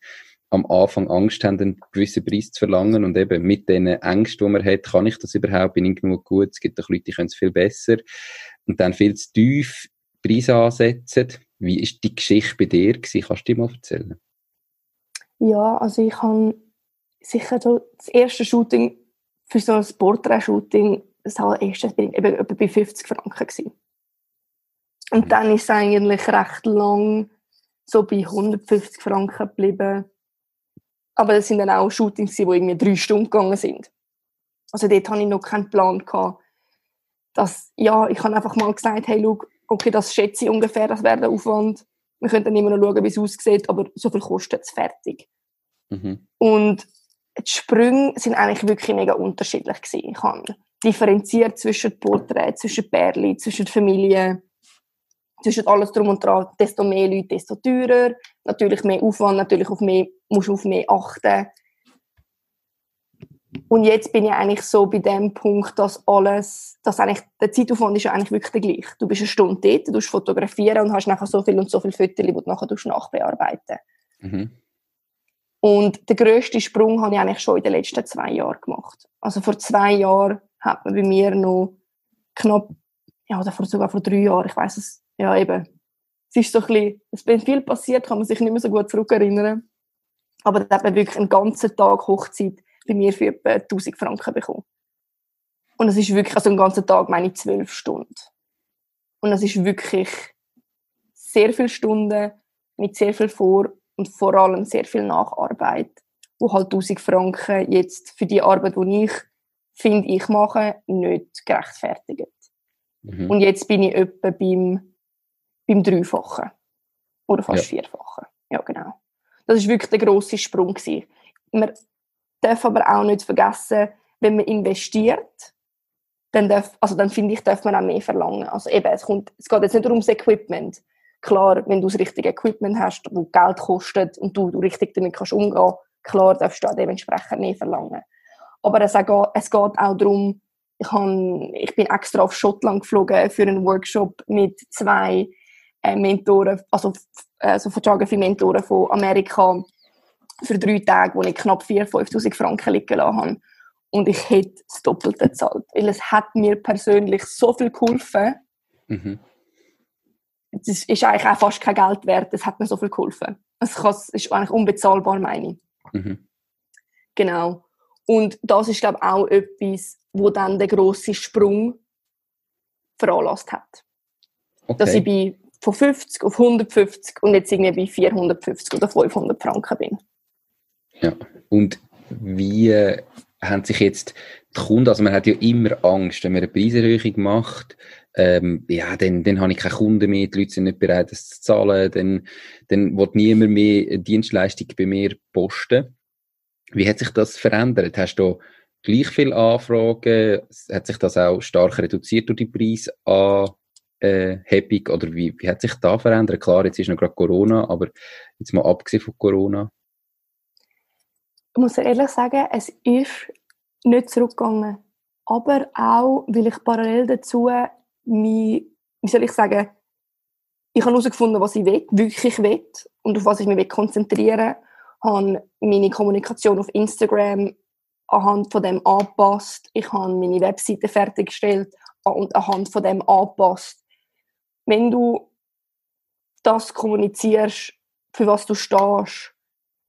am Anfang Angst haben, einen gewissen Preis zu verlangen und eben mit den Ängsten, die man hat, kann ich das überhaupt, bin ich genug gut, es gibt auch Leute, die können es viel besser und dann viel zu tief Preise ansetzen. Wie ist die Geschichte bei dir gewesen? Kannst du dir mal erzählen? Ja, also ich habe sicher das erste Shooting für so ein Portrait-Shooting, das allererste, bin ich etwa bei 50 Franken gewesen. Und dann ist es eigentlich recht lang so bei 150 Franken geblieben. Aber das sind dann auch Shootings, die irgendwie drei Stunden gegangen sind. Also dort hatte ich noch keinen Plan gehabt, dass, ja, ich habe einfach mal gesagt, hey, schau, okay, das schätze ich ungefähr, das wäre der Aufwand. Wir können dann immer noch schauen, wie es aussieht, aber so viel kostet es fertig. Mhm. Und die Sprünge sind eigentlich wirklich mega unterschiedlich gewesen. Ich habe differenziert zwischen Porträts, zwischen Pärchen, zwischen Familien, zwischen alles drum und dran. Desto mehr Leute, desto teurer. Natürlich mehr Aufwand, natürlich auf mehr, musst du auf mehr achten. Und jetzt bin ich eigentlich so bei dem Punkt, dass alles, dass eigentlich, der Zeitaufwand ist ja eigentlich wirklich der gleiche. Du bist eine Stunde dort, du fotografieren und hast nachher so viel und so viele Fotos, die du nachher nachbearbeiten mhm. Und den grössten Sprung habe ich eigentlich schon in den letzten zwei Jahren gemacht. Also vor zwei Jahren hat man bei mir noch knapp, ja, oder sogar vor drei Jahren, ich weiß es, ja eben. Es ist so ein bisschen, es ist viel passiert, kann man sich nicht mehr so gut zurückerinnern. Aber da hat man wirklich einen ganzen Tag Hochzeit bei mir für etwa 1000 Franken bekommen. Und das ist wirklich, also einen ganzen Tag meine ich zwölf Stunden. Und das ist wirklich sehr viele Stunden mit sehr viel Vor- und vor allem sehr viel Nacharbeit, wo halt 1000 Franken jetzt für die Arbeit, die ich finde, ich mache, nicht gerechtfertigt. Mhm. Und jetzt bin ich etwa beim, beim Dreifachen. Oder fast ja. Vierfachen. Ja, genau. Das ist wirklich der grosse Sprung gewesen. Man darf aber auch nicht vergessen, wenn man investiert, dann darf, also dann finde ich, darf man auch mehr verlangen. Also eben, es, kommt, es geht jetzt nicht nur ums Equipment. Klar, wenn du das richtige Equipment hast, das Geld kostet und du, du richtig damit kannst umgehen, klar darfst du auch dementsprechend mehr verlangen. Aber es, geht, es geht auch darum, ich, han, ich bin extra auf Schottland geflogen für einen Workshop mit zwei äh, Mentoren, also, also Photography-Mentoren von Amerika, für drei Tage, wo ich knapp 4'000, 5'000 Franken liegen lassen habe. Und ich hätte das Doppelte gezahlt. Weil es hat mir persönlich so viel geholfen. Mhm. Es ist eigentlich auch fast kein Geld wert. Es hat mir so viel geholfen. Es ist eigentlich unbezahlbar, meine ich. Mhm. Genau. Und das ist, glaube ich, auch etwas, wo dann der grosse Sprung veranlasst hat. Okay. Dass ich bei von 50 auf 150 und jetzt irgendwie bei 450 oder 500 Franken bin. Ja, und wie äh, haben sich jetzt die Kunden, also man hat ja immer Angst, wenn man eine Preiserhöhung macht, ähm, ja, dann, dann habe ich keine Kunden mehr, die Leute sind nicht bereit, das zu zahlen, dann, dann wird niemand mehr eine Dienstleistung bei mir posten. Wie hat sich das verändert? Hast du gleich viele Anfragen? Hat sich das auch stark reduziert durch die Preisanhebung? Oder wie, wie hat sich das verändert? Klar, jetzt ist noch gerade Corona, aber jetzt mal abgesehen von Corona ich muss ehrlich sagen, es ist nicht zurückgegangen. Aber auch, weil ich parallel dazu mich, wie soll ich sagen, ich habe herausgefunden, was ich will, wirklich will und auf was ich mich konzentrieren will, habe meine Kommunikation auf Instagram anhand von dem angepasst. Ich habe meine Webseite fertiggestellt und anhand von dem angepasst. Wenn du das kommunizierst, für was du stehst,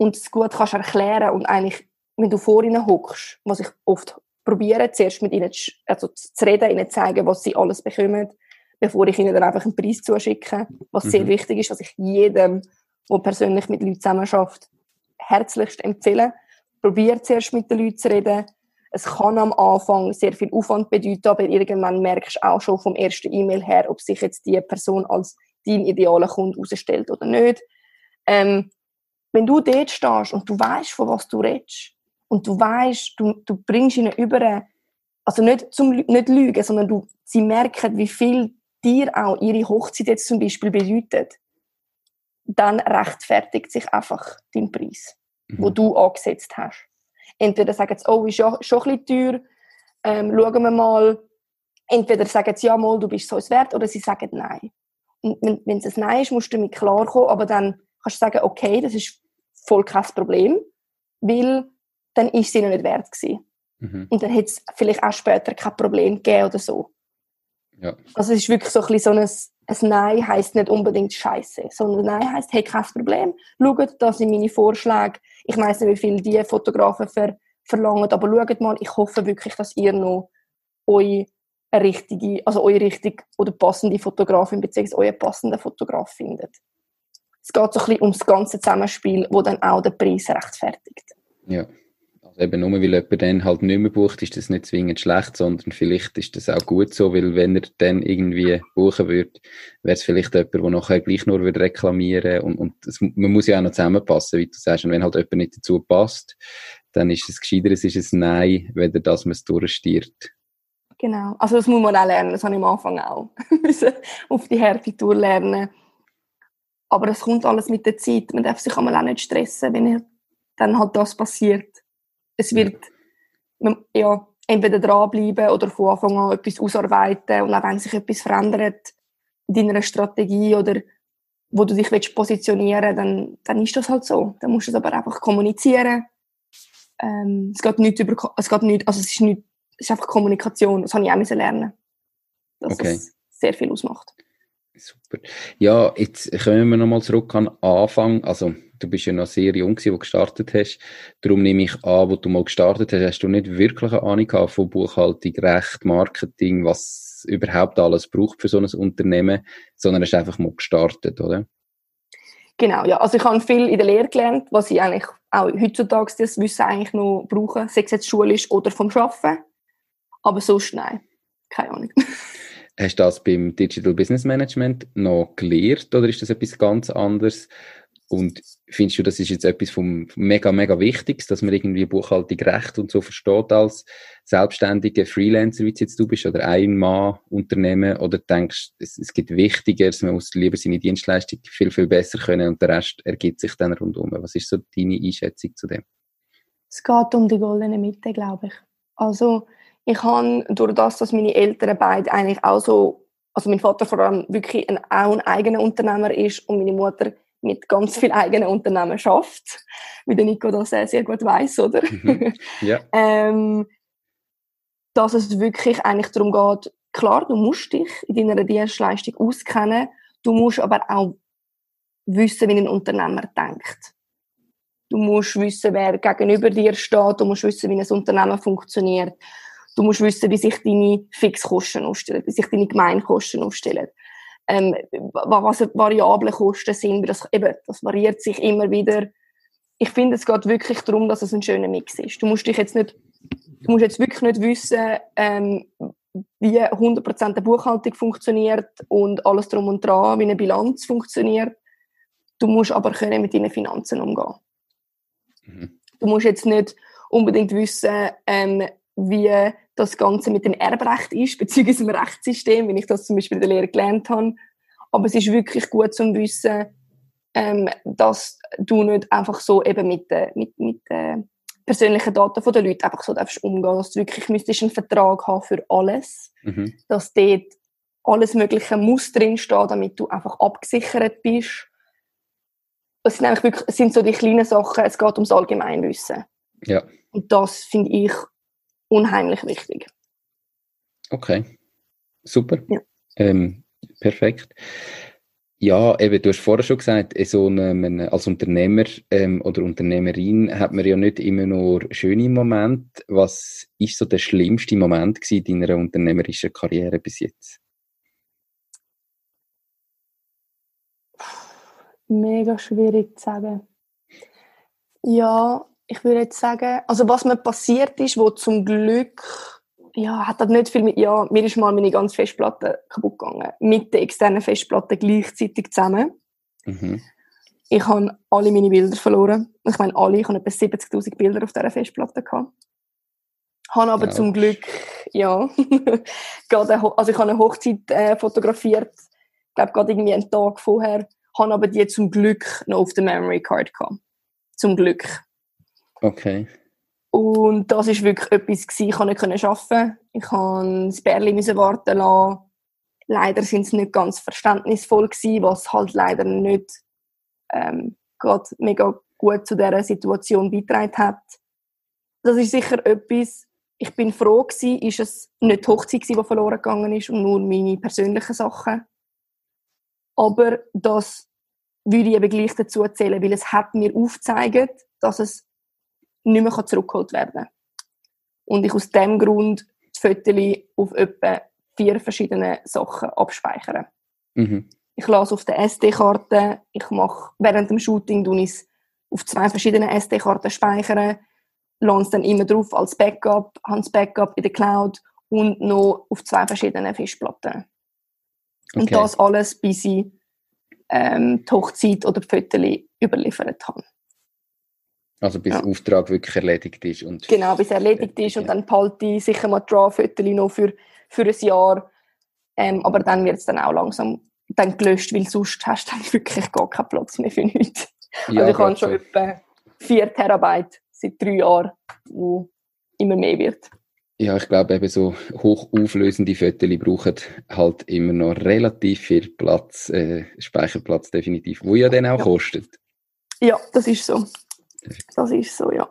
und es gut kannst erklären und eigentlich, wenn du vor ihnen hockst, was ich oft probiere, zuerst mit ihnen zu, also zu reden, ihnen zu zeigen, was sie alles bekommen, bevor ich ihnen dann einfach einen Preis zuschicke, was mhm. sehr wichtig ist, was ich jedem, der persönlich mit Leuten zusammenarbeitet, herzlichst empfehle. Probier zuerst mit den Leuten zu reden. Es kann am Anfang sehr viel Aufwand bedeuten, aber irgendwann merkst du auch schon vom ersten E-Mail her, ob sich jetzt die Person als dein idealer Kunde herausstellt oder nicht. Ähm, wenn du dort stehst und du weißt, von was du redest, und du weißt, du, du bringst ihnen über, also nicht zum nicht lügen, sondern du, sie merken, wie viel dir auch ihre Hochzeit jetzt zum Beispiel bedeutet, dann rechtfertigt sich einfach dein Preis, mhm. wo du angesetzt hast. Entweder sagen sie, oh, ist ja schon ein bisschen teuer, ähm, schauen wir mal. Entweder sagen sie, ja, mal, du bist so es wert, oder sie sagen nein. Und wenn, wenn es ein Nein ist, musst du damit klarkommen, aber dann kannst du sagen, okay, das ist voll kein Problem, weil dann ist sie noch nicht wert gewesen. Mhm. Und dann hätte es vielleicht auch später kein Problem gegeben oder so. Ja. Also es ist wirklich so ein bisschen so ein, ein Nein heisst nicht unbedingt Scheiße, sondern Nein heisst, hey, kein Problem, schaut, da sind meine Vorschläge, ich weiss nicht, wie viel die Fotografen ver verlangen, aber schaut mal, ich hoffe wirklich, dass ihr noch eure richtige, also eure richtig oder passende Fotografin bzw. euren passenden Fotograf findet. Es geht so ein bisschen ums ganze Zusammenspiel, wo dann auch den Preis rechtfertigt. Ja. Also eben nur weil jemand dann halt nicht mehr bucht, ist das nicht zwingend schlecht, sondern vielleicht ist das auch gut so, weil wenn er dann irgendwie buchen würde, wäre es vielleicht jemand, der nachher gleich nur würde reklamieren und, und das, man muss ja auch noch zusammenpassen, wie du sagst, und wenn halt jemand nicht dazu passt, dann ist es gescheiter, es ist ein Nein, weder dass man es durchstiert. Genau, also das muss man auch lernen, das habe ich am Anfang auch (laughs) auf die harte Tour lernen. Aber es kommt alles mit der Zeit, man darf sich auch nicht stressen, wenn dann halt das passiert. Es wird ja, entweder dranbleiben oder von Anfang an etwas ausarbeiten und auch wenn sich etwas verändert in deiner Strategie oder wo du dich willst positionieren dann, dann ist das halt so. Dann musst du es aber einfach kommunizieren. Ähm, es geht nicht über, es geht nicht, also es ist nicht es ist einfach Kommunikation. Das habe ich auch lernen dass okay. es sehr viel ausmacht. Super. Ja, jetzt kommen wir nochmal zurück an Anfang. Also, du bist ja noch sehr jung, wo du gestartet hast. Darum nehme ich an, wo du mal gestartet hast, hast du nicht wirklich eine Ahnung gehabt von Buchhaltung, Recht, Marketing, was überhaupt alles braucht für so ein Unternehmen, sondern hast einfach mal gestartet, oder? Genau, ja. Also ich habe viel in der Lehre gelernt, was ich eigentlich auch heutzutage das Wissen eigentlich noch brauche, sei es jetzt schulisch oder vom Arbeiten. Aber sonst nein, keine Ahnung. (laughs) Hast du das beim Digital Business Management noch gelernt oder ist das etwas ganz anderes? Und findest du, das ist jetzt etwas vom mega, mega Wichtiges, dass man irgendwie Buchhaltung recht und so versteht als selbstständiger Freelancer, wie jetzt du bist, oder Ein-Mann-Unternehmen, oder denkst, es, es gibt Wichtigeres, man muss lieber seine Dienstleistung viel, viel besser können und der Rest ergibt sich dann rundum. Was ist so deine Einschätzung zu dem? Es geht um die goldene Mitte, glaube ich. Also, ich habe durch das, dass meine Eltern beide eigentlich auch so, also mein Vater vor allem wirklich ein, auch ein eigener Unternehmer ist und meine Mutter mit ganz viel eigenen Unternehmen schafft, (laughs) wie der Nico das sehr, sehr gut weiß, oder? Mhm. Ja. (laughs) ähm, dass es wirklich eigentlich darum geht, klar, du musst dich in deiner Dienstleistung auskennen, du musst aber auch wissen, wie ein Unternehmer denkt. Du musst wissen, wer gegenüber dir steht, du musst wissen, wie ein Unternehmen funktioniert. Du musst wissen, wie sich deine Fixkosten aufstellen, wie sich deine Gemeinkosten aufstellen. Ähm, was variable Kosten sind, das, eben, das variiert sich immer wieder. Ich finde, es geht wirklich darum, dass es ein schöner Mix ist. Du musst dich jetzt nicht, du musst jetzt wirklich nicht wissen, ähm, wie 100% der Buchhaltung funktioniert und alles drum und dran, wie eine Bilanz funktioniert. Du musst aber können mit deinen Finanzen umgehen. Mhm. Du musst jetzt nicht unbedingt wissen, ähm, wie das Ganze mit dem Erbrecht ist, (laughs) beziehungsweise dem Rechtssystem, wie ich das zum Beispiel in der Lehre gelernt habe. Aber es ist wirklich gut zu wissen, ähm, dass du nicht einfach so eben mit, mit, mit äh, persönlichen Daten der Leute einfach so darfst umgehen, dass du wirklich müsstest einen Vertrag haben für alles, mhm. dass dort alles Mögliche muss drinstehen, damit du einfach abgesichert bist. Das sind eigentlich wirklich, sind so die kleinen Sachen, es geht ums Allgemeinwissen. Ja. Und das finde ich unheimlich wichtig. Okay, super. Ja. Ähm, perfekt. Ja, eben, du hast vorher schon gesagt, so einem, als Unternehmer ähm, oder Unternehmerin hat man ja nicht immer nur schöne Momente. Was ist so der schlimmste Moment in deiner unternehmerischen Karriere bis jetzt? Mega schwierig zu sagen. Ja, ich würde jetzt sagen, also was mir passiert ist, wo zum Glück, ja, hat das nicht viel mit, ja, mir ist mal meine ganze Festplatte kaputt gegangen. Mit der externen Festplatte gleichzeitig zusammen. Mhm. Ich habe alle meine Bilder verloren. Ich meine, alle, ich habe etwa 70.000 Bilder auf dieser Festplatte gehabt. Habe aber ja. zum Glück, ja, (laughs) gerade, also ich habe eine Hochzeit äh, fotografiert, ich glaube gerade irgendwie einen Tag vorher, habe aber die zum Glück noch auf der Memory Card gehabt. Zum Glück. Okay. Und das war wirklich etwas, gewesen. ich konnte nicht arbeiten. Ich musste das Bärli warten lassen. Leider sind sie nicht ganz verständnisvoll gewesen, was halt leider nicht ähm, gerade mega gut zu dieser Situation beigetragen hat. Das ist sicher etwas, ich bin froh gewesen, ist es nicht die Hochzeit die verloren gegangen ist und nur meine persönlichen Sachen. Aber das würde ich eben gleich dazu erzählen, weil es hat mir aufgezeigt, dass es nicht mehr zurückgeholt werden kann. Und ich aus dem Grund die Fotos auf etwa vier verschiedene Sachen abspeichern. Mhm. Ich lasse auf der SD-Karte, ich mache während dem Shooting ich auf zwei verschiedenen SD-Karten speichern, lasse es dann immer drauf als Backup, habe das Backup in der Cloud und noch auf zwei verschiedenen Fischplatten. Okay. Und das alles, bis ich ähm, die Hochzeit oder die Fotos überliefert habe. Also bis ja. der Auftrag wirklich erledigt ist. Und genau, bis er erledigt ist und dann behalte ich sicher mal Draw-Fotos noch für, für ein Jahr. Ähm, aber dann wird es dann auch langsam dann gelöscht, weil sonst hast du dann wirklich gar keinen Platz mehr für nichts. Ja, also ich habe schon so. etwa 4 Terabyte seit drei Jahren, wo immer mehr wird. Ja, ich glaube eben so hochauflösende Fotos brauchen halt immer noch relativ viel Platz, äh, Speicherplatz definitiv, wo ja dann auch ja. kostet. Ja, das ist so. Das ist so, ja.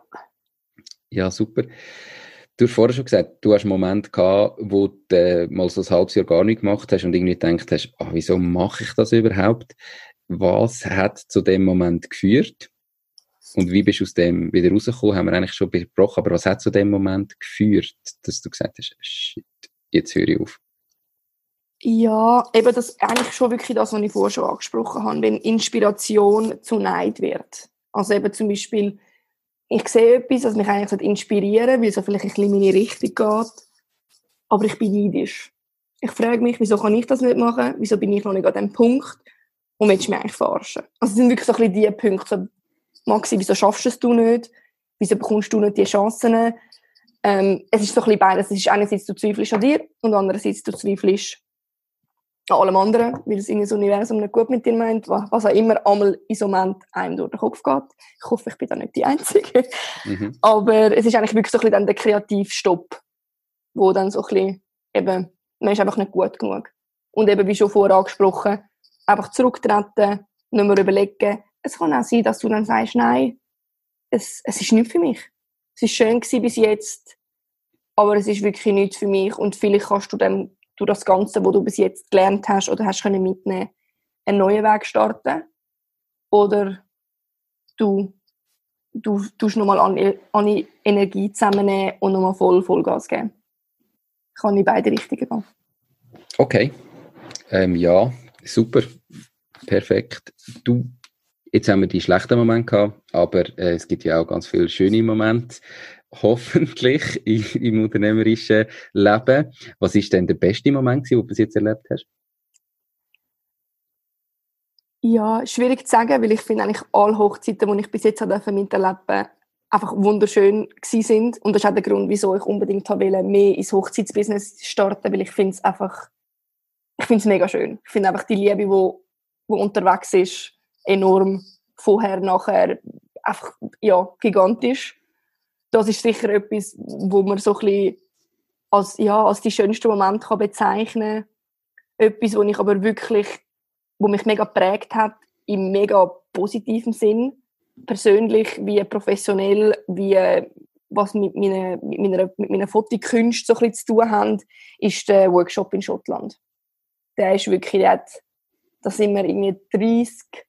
Ja, super. Du hast vorher schon gesagt, du hast einen Moment gehabt, wo du äh, mal so ein halbes Jahr gar nichts gemacht hast und irgendwie gedacht hast, oh, wieso mache ich das überhaupt? Was hat zu dem Moment geführt? Und wie bist du aus dem wieder rausgekommen? Haben wir eigentlich schon besprochen, aber was hat zu dem Moment geführt, dass du gesagt hast, shit, jetzt höre ich auf? Ja, eben das eigentlich schon wirklich das, was ich vorher schon angesprochen habe, wenn Inspiration zu Neid wird. Also eben zum Beispiel, ich sehe etwas, das mich eigentlich inspirieren weil es vielleicht ein bisschen in meine Richtung geht, aber ich bin neidisch. Ich frage mich, wieso kann ich das nicht machen? Wieso bin ich noch nicht an dem Punkt? Und willst du mich eigentlich verarschen? Also es sind wirklich so ein bisschen die Punkte, so, Maxi, wieso schaffst du es nicht? Wieso bekommst du nicht die Chancen? Ähm, es ist so ein bisschen beides. Es ist einerseits, du zweifelst an dir und andererseits, du zweifelst an allem anderen, weil das, das Universum nicht gut mit dir meint, was auch immer einmal in so einem Moment einem durch den Kopf geht. Ich hoffe, ich bin da nicht die Einzige. Mhm. Aber es ist eigentlich wirklich so ein bisschen dann der Kreativstopp, wo dann so ein bisschen eben, man ist einfach nicht gut genug. Und eben, wie schon vorher angesprochen, einfach zurücktreten, nicht mehr überlegen. Es kann auch sein, dass du dann sagst, nein, es, es ist nicht für mich. Es ist schön gewesen bis jetzt, aber es ist wirklich nichts für mich und vielleicht kannst du dann durch das Ganze, was du bis jetzt gelernt hast oder hast können mitnehmen, einen neuen Weg starten. Oder du, du tust nochmal an, an Energie zusammennehmen und nochmal voll Vollgas geben. Kann in beide Richtungen gehen. Okay. Ähm, ja, super. Perfekt. Du, jetzt haben wir die schlechten Momente gehabt, aber äh, es gibt ja auch ganz viele schöne Momente hoffentlich im unternehmerischen Leben. Was ist denn der beste Moment, den du bis jetzt erlebt hast? Ja, schwierig zu sagen, weil ich finde eigentlich alle Hochzeiten, die ich bis jetzt miterleben durfte, einfach wunderschön sind. Und das ist auch der Grund, wieso ich unbedingt wollte, mehr ins Hochzeitsbusiness starten, weil ich finde es einfach, ich finde es mega schön. Ich finde einfach die Liebe, die wo, wo unterwegs ist, enorm. Vorher, nachher, einfach, ja, gigantisch das ist sicher etwas, wo man so ein als, ja, als die schönsten Momente kann bezeichnen kann. Etwas, wo ich aber wirklich, wo mich mega prägt hat, im mega positiven Sinn. Persönlich, wie professionell, wie was mit meiner, mit meiner, mit meiner Fotokünste so zu tun hat, ist der Workshop in Schottland. Der ist wirklich, der hat, da sind wir irgendwie 30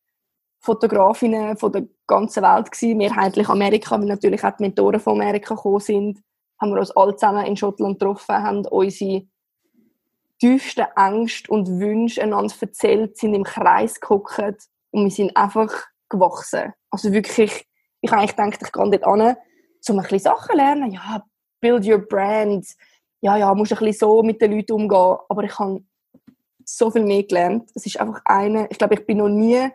Fotografinnen von der ganzen Welt gewesen, mehrheitlich Amerika, weil natürlich auch die Mentoren von Amerika gekommen sind, haben wir uns alle zusammen in Schottland getroffen, haben unsere tiefsten Ängste und Wünsche einander erzählt, sind im Kreis geguckt und wir sind einfach gewachsen. Also wirklich, ich habe eigentlich gedacht, ich gehe dort an, um ein bisschen Sachen lernen, ja, build your brand, ja, ja, musst ein bisschen so mit den Leuten umgehen, aber ich habe so viel mehr gelernt. Es ist einfach eine, ich glaube, ich bin noch nie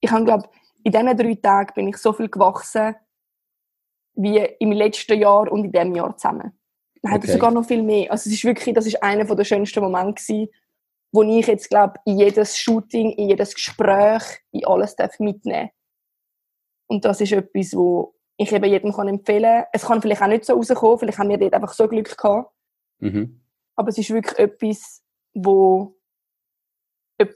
ich habe, glaube in diesen drei Tagen bin ich so viel gewachsen wie im letzten Jahr und in diesem Jahr zusammen. Dann okay. sogar noch viel mehr. Also es ist wirklich, das ist einer der schönsten Momente gewesen, wo ich jetzt, glaube in jedes Shooting, in jedes Gespräch, in alles darf mitnehmen Und das ist etwas, wo ich eben jedem kann empfehlen kann. Es kann vielleicht auch nicht so rauskommen, vielleicht haben wir dort einfach so Glück gehabt. Mhm. Aber es ist wirklich etwas, wo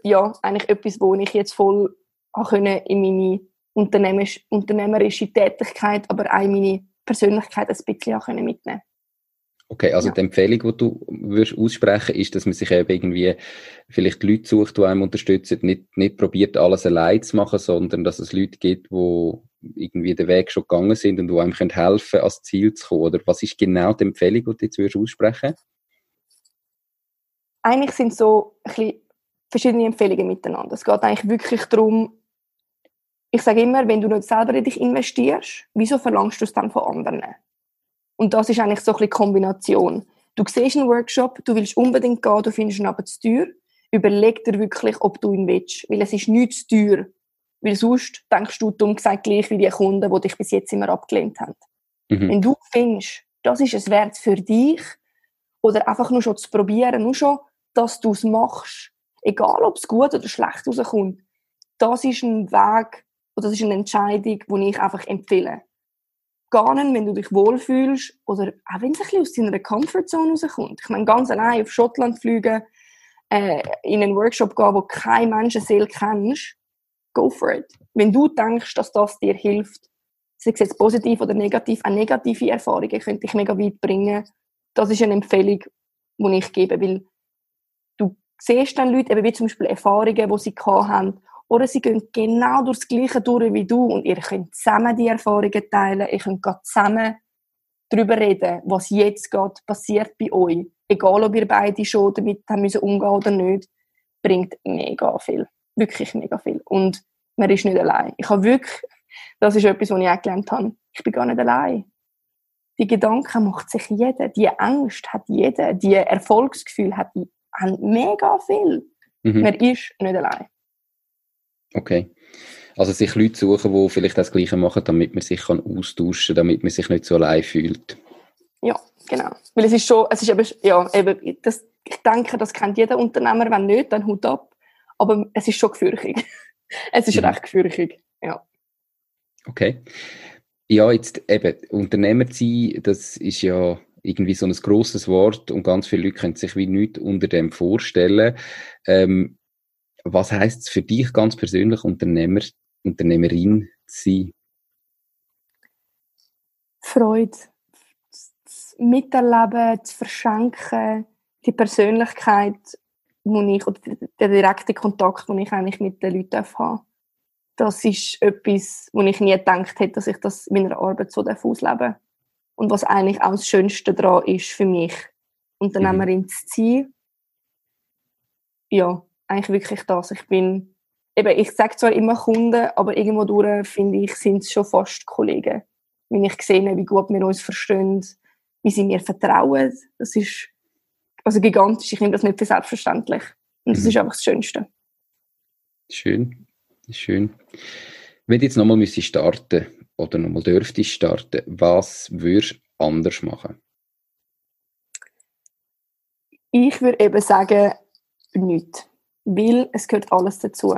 ja, eigentlich etwas, wo ich jetzt voll auch können in meine unternehmerische Tätigkeit, aber auch in meine Persönlichkeit ein bisschen auch können mitnehmen Okay, also ja. die Empfehlung, die du würdest aussprechen ist, dass man sich eben irgendwie vielleicht Leute sucht, die einem unterstützen, nicht, nicht probiert, alles allein zu machen, sondern dass es Leute gibt, die, irgendwie den Weg schon gegangen sind und die einem können helfen ans Ziel zu kommen? Oder was ist genau die Empfehlung, die du jetzt würdest aussprechen Eigentlich sind so ein bisschen verschiedene Empfehlungen miteinander. Es geht eigentlich wirklich darum, ich sage immer, wenn du nicht selber in dich investierst, wieso verlangst du es dann von anderen? Und das ist eigentlich so ein bisschen Kombination. Du siehst einen Workshop, du willst unbedingt gehen, du findest ihn aber zu teuer. Überleg dir wirklich, ob du ihn willst. Weil es ist nicht zu teuer. Weil sonst denkst du dumm gesagt gleich wie die Kunden, die dich bis jetzt immer abgelehnt haben. Mhm. Wenn du findest, das ist es wert für dich, oder einfach nur schon zu probieren, nur schon, dass du es machst, egal ob es gut oder schlecht rauskommt, das ist ein Weg, oder das ist eine Entscheidung, die ich einfach empfehle. Nicht, wenn du dich wohlfühlst oder auch wenn es ein bisschen aus deiner Comfortzone rauskommt. Ich meine, ganz allein auf Schottland fliegen, äh, in einen Workshop gehen, wo kein Menschenseele kennst, go for it. Wenn du denkst, dass das dir hilft, sei es jetzt positiv oder negativ, auch negative Erfahrungen könnte dich mega weit bringen. Das ist eine Empfehlung, die ich gebe, weil du siehst dann Leute, eben wie zum Beispiel Erfahrungen, die sie haben, oder sie gehen genau durchs Gleiche durch wie du und ihr könnt zusammen die Erfahrungen teilen, ihr könnt zusammen darüber reden, was jetzt gerade passiert bei euch. Egal, ob ihr beide schon damit haben müssen umgehen oder nicht, bringt mega viel. Wirklich mega viel. Und man ist nicht allein. Ich habe wirklich, das ist etwas, was ich auch gelernt habe. Ich bin gar nicht allein. Die Gedanken macht sich jeder. Die Angst hat jeder. Die Erfolgsgefühl hat haben mega viel. Mhm. Man ist nicht allein. Okay. Also sich Leute suchen, die vielleicht das Gleiche machen, damit man sich kann austauschen kann, damit man sich nicht so allein fühlt. Ja, genau. Weil es ist schon, es ist eben, ja, eben, das, ich denke, das kennt jeder Unternehmer, wenn nicht, dann Hut ab. Aber es ist schon gefürchtig. (laughs) es ist mhm. recht gefürchtig, ja. Okay. Ja, jetzt eben, Unternehmer sein, das ist ja irgendwie so ein grosses Wort und ganz viele Leute können sich wie nichts unter dem vorstellen. Ähm, was heißt es für dich ganz persönlich, Unternehmer, Unternehmerin zu sein? Freude. Das Miterleben, zu verschenken, die Persönlichkeit, wo ich, oder der direkte Kontakt, den ich eigentlich mit den Leuten habe. Das ist etwas, wo ich nie gedacht hätte, dass ich das in meiner Arbeit so ausleben Und was eigentlich auch das Schönste daran ist für mich, Unternehmerin mhm. zu sein. Ja, eigentlich wirklich das. Ich bin, eben, ich sage zwar immer Kunden, aber irgendwo durch, finde ich, sind es schon fast Kollegen. Wenn ich sehe, wie gut wir uns verstehen, wie sie mir vertrauen, das ist also gigantisch. Ich nehme das nicht für selbstverständlich. Und das mhm. ist einfach das Schönste. Schön, schön. Wenn du jetzt nochmal starten oder nochmal dürftest starten, was würdest du anders machen? Ich würde eben sagen, nichts weil es gehört alles dazu.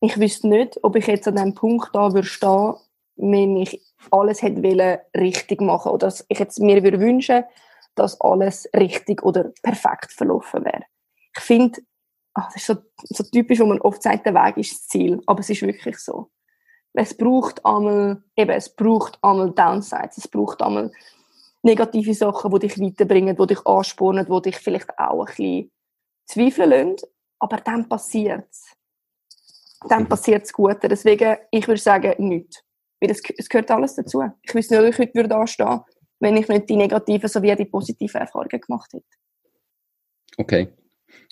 Ich wüsste nicht, ob ich jetzt an dem Punkt da würde stehen, wenn ich alles hätte wollen, richtig machen oder dass ich jetzt mir würde wünschen, dass alles richtig oder perfekt verlaufen wäre. Ich finde, ach, das ist so, so typisch, wo man oft sagt, der Weg ist das Ziel, aber es ist wirklich so. Es braucht einmal, eben, es braucht einmal Downsides, es braucht einmal negative Sachen, die dich weiterbringen, die dich anspornen, die dich vielleicht auch ein bisschen zweifeln lassen, aber dann passiert es. Dann mhm. passiert das Gute. Deswegen, ich würde sagen, nichts. Weil es, es gehört alles dazu. Ich wüsste nicht, ob ich heute würde anstehen wenn ich nicht die negativen sowie die positiven Erfahrungen gemacht hätte. Okay.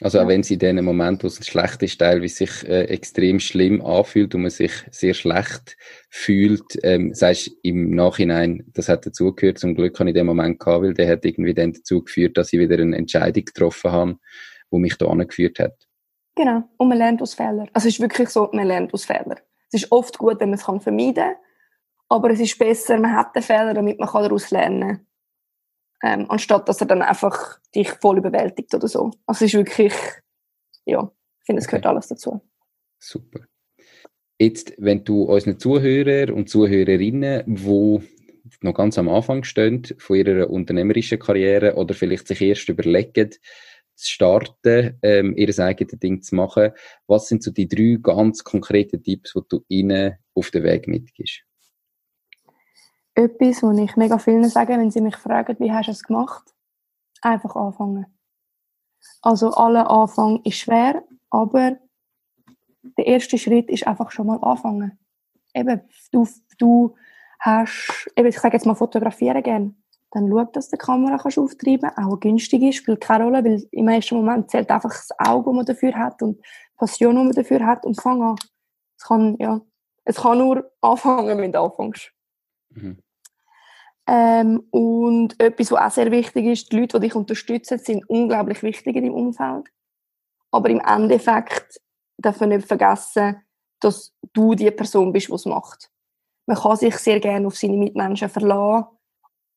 Also auch wenn es in dem Moment, wo es schlecht ist, teilweise sich äh, extrem schlimm anfühlt und man sich sehr schlecht fühlt, ähm, sagst im Nachhinein, das hat dazugehört, zum Glück habe ich den Moment gehabt, weil der hat irgendwie dann dazu geführt, dass ich wieder eine Entscheidung getroffen habe, die mich da angeführt hat. Genau. Und man lernt aus Fehlern. Also es ist wirklich so, man lernt aus Fehlern. Es ist oft gut, wenn man es vermeiden kann. Aber es ist besser, man hat den Fehler, damit man daraus lernen kann. Ähm, anstatt dass er dann einfach dich voll überwältigt oder so. Also es ist wirklich, ja, ich finde, es gehört okay. alles dazu. Super. Jetzt, wenn du unseren Zuhörer und Zuhörerinnen, wo noch ganz am Anfang stehen von ihrer unternehmerischen Karriere oder vielleicht sich erst überlegen, zu starten, ähm, ihr eigenes Ding zu machen. Was sind so die drei ganz konkreten Tipps, die du ihnen auf den Weg mitgibst? Etwas, was ich mega vielen sage, wenn sie mich fragen, wie hast du es gemacht? Einfach anfangen. Also alle Anfang ist schwer, aber der erste Schritt ist einfach schon mal anfangen. eben, du, du hast, eben, ich sage jetzt mal, fotografieren gerne, dann schau, dass du die Kamera kannst auftreiben kannst, auch günstig ist, spielt keine Rolle, weil im ersten Moment zählt einfach das Auge, das man dafür hat und die Passion, die man dafür hat und fang an. Es kann, ja, es kann nur anfangen, wenn du anfängst. Mhm. Ähm, und etwas, was auch sehr wichtig ist, die Leute, die dich unterstützen, sind unglaublich wichtig in deinem Umfeld. Aber im Endeffekt darf man nicht vergessen, dass du die Person bist, die es macht. Man kann sich sehr gerne auf seine Mitmenschen verlassen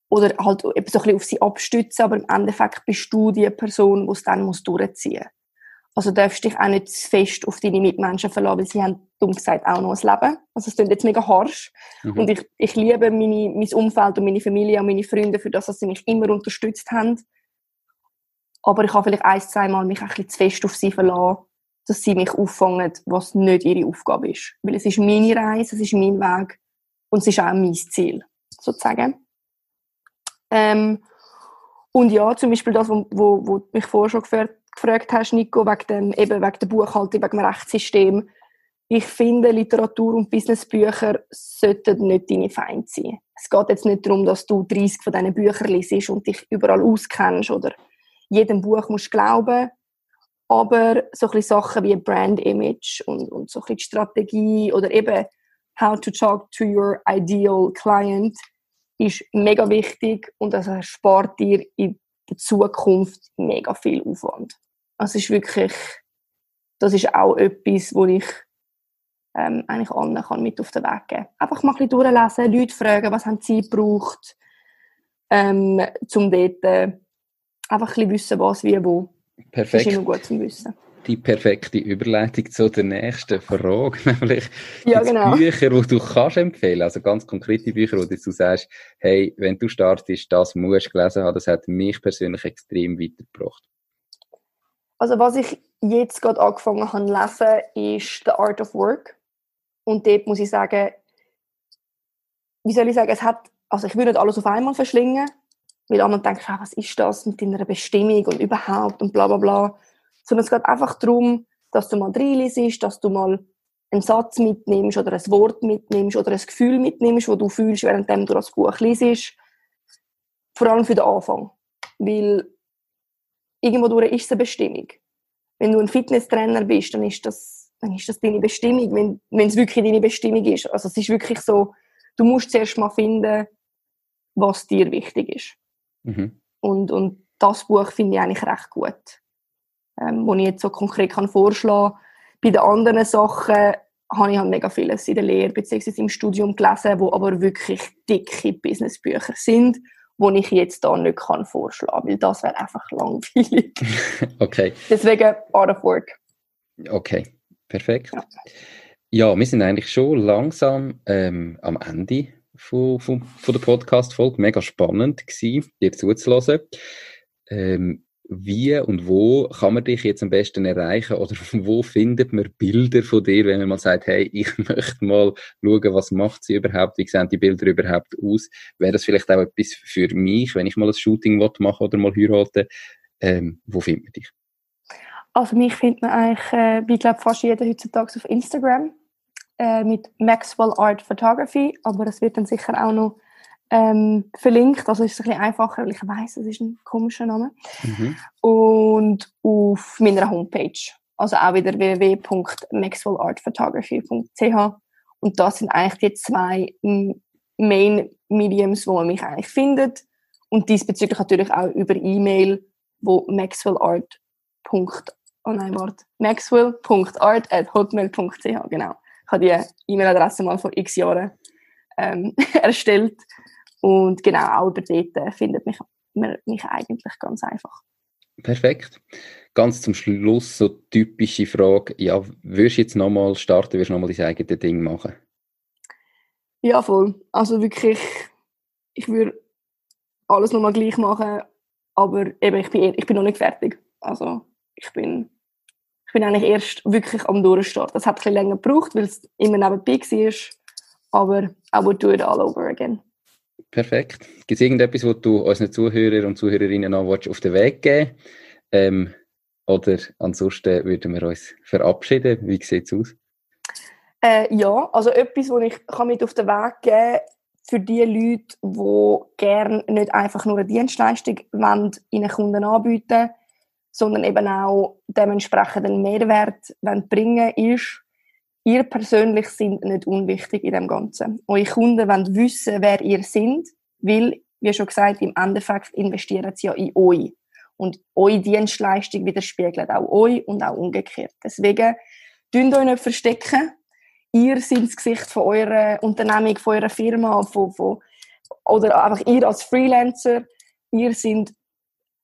oder halt so ein bisschen auf sie abstützen, aber im Endeffekt bist du die Person, die es dann muss durchziehen muss. Also darfst dich auch nicht zu fest auf deine Mitmenschen verlassen, weil sie haben, dumm gesagt, auch noch ein Leben. Also es klingt jetzt mega harsch. Mhm. Und ich, ich liebe meine, mein Umfeld und meine Familie und meine Freunde für das, dass sie mich immer unterstützt haben. Aber ich habe vielleicht ein, zwei Mal mich ein bisschen zu fest auf sie verlassen, dass sie mich auffangen, was nicht ihre Aufgabe ist. Weil es ist meine Reise, es ist mein Weg und es ist auch mein Ziel, sozusagen. Ähm, und ja, zum Beispiel das, wo, wo, wo mich vorher schon gefragt, gefragt hast, Nico, wegen, dem, eben wegen der Buchhaltung, wegen dem Rechtssystem. Ich finde, Literatur- und Businessbücher sollten nicht deine Feinde sein. Es geht jetzt nicht darum, dass du 30 von diesen Büchern liest und dich überall auskennst oder jedem Buch musst glauben. Aber so ein Sachen wie Brand Image und, und so ein Strategie oder eben How to talk to your ideal client ist mega wichtig und das erspart dir in der Zukunft mega viel Aufwand. Also es ist wirklich, das ist auch etwas, wo ich ähm, eigentlich anderen kann mit auf den Weg geben. Einfach mal ein bisschen durchlesen, Leute fragen, was haben sie gebraucht, ähm, zum dort äh, einfach ein bisschen wissen, was, wie, wo. Perfekt. Das ist immer gut zu Wissen die perfekte Überleitung zu der nächsten Frage, (laughs) nämlich ja, genau. Bücher, die du kannst empfehlen, also ganz konkrete Bücher, wo du sagst, hey, wenn du startest, das musst du gelesen haben, das hat mich persönlich extrem weitergebracht. Also was ich jetzt gerade angefangen habe zu lesen, ist The Art of Work und dort muss ich sagen, wie soll ich sagen, es hat, also ich würde nicht alles auf einmal verschlingen, weil andere denken, ah, was ist das mit deiner Bestimmung und überhaupt und bla bla bla sondern es geht einfach darum, dass du mal reinliest, dass du mal einen Satz mitnimmst oder ein Wort mitnimmst oder ein Gefühl mitnimmst, wo du fühlst, während du das Buch liest. Vor allem für den Anfang. Weil irgendwo ist es eine Bestimmung. Wenn du ein Fitnesstrainer bist, dann ist das, dann ist das deine Bestimmung, wenn, wenn es wirklich deine Bestimmung ist. Also es ist wirklich so, du musst zuerst mal finden, was dir wichtig ist. Mhm. Und, und das Buch finde ich eigentlich recht gut ähm, wo ich jetzt so konkret kann vorschlagen kann. Bei den anderen Sachen habe ich halt mega vieles in der Lehre bzw. im Studium gelesen, wo aber wirklich dicke Businessbücher sind, wo ich jetzt da nicht kann vorschlagen, weil das wäre einfach langweilig. (laughs) okay. Deswegen Art of Work. Okay, perfekt. Ja. ja wir sind eigentlich schon langsam ähm, am Ende von, von, von der Podcast-Folge. Mega spannend gewesen, dir zuzuhören. Ähm, wie und wo kann man dich jetzt am besten erreichen oder (laughs) wo findet man Bilder von dir, wenn man mal sagt, hey, ich (laughs) möchte mal schauen, was macht sie überhaupt, wie sehen die Bilder überhaupt aus? Wäre das vielleicht auch etwas für mich, wenn ich mal ein Shooting machen oder mal heiraten? Ähm, wo findet man dich? Also mich findet man eigentlich, äh, wie glaube fast jeder heutzutage auf Instagram äh, mit Maxwell Art Photography, aber das wird dann sicher auch noch ähm, verlinkt. Also ist es ein bisschen einfacher, weil ich weiß, es ist ein komischer Name. Mhm. Und auf meiner Homepage. Also auch wieder www.maxwellartphotography.ch. Und das sind eigentlich die zwei Main Mediums, wo man mich eigentlich findet. Und diesbezüglich natürlich auch über E-Mail, wo maxwellart. Oh nein, warte. maxwell.art at hotmail.ch, genau. Ich habe die E-Mail-Adresse mal vor x Jahren ähm, (laughs) erstellt und genau, auch über dort findet mich, mich eigentlich ganz einfach. Perfekt. Ganz zum Schluss so typische Frage. Ja, würdest du jetzt nochmal starten, würdest du nochmal dein eigenes Ding machen? Ja, voll. Also wirklich, ich würde alles nochmal gleich machen, aber eben, ich bin, ich bin noch nicht fertig. Also ich bin, ich bin eigentlich erst wirklich am Durchstart. Das hat ein bisschen länger gebraucht, weil es immer nebenbei war, aber I would do it all over again. Perfekt. Gibt es irgendetwas, wo du unseren Zuhörern und Zuhörerinnen noch auf den Weg geben ähm, Oder ansonsten würden wir uns verabschieden. Wie sieht es aus? Äh, ja, also etwas, was ich kann mit auf den Weg geben kann, für die Leute, die gerne nicht einfach nur eine Dienstleistung wollen, ihren Kunden anbieten sondern eben auch dementsprechend einen Mehrwert bringen ist, ihr persönlich sind nicht unwichtig in dem Ganzen. Eure Kunden wollen wissen, wer ihr seid, weil, wie schon gesagt, im Endeffekt investieren sie ja in euch. Und eure Dienstleistung widerspiegelt auch euch und auch umgekehrt. Deswegen, dünnt euch nicht verstecken. Ihr seid das Gesicht von eurer Unternehmung, von eurer Firma, von, von, oder einfach ihr als Freelancer. Ihr seid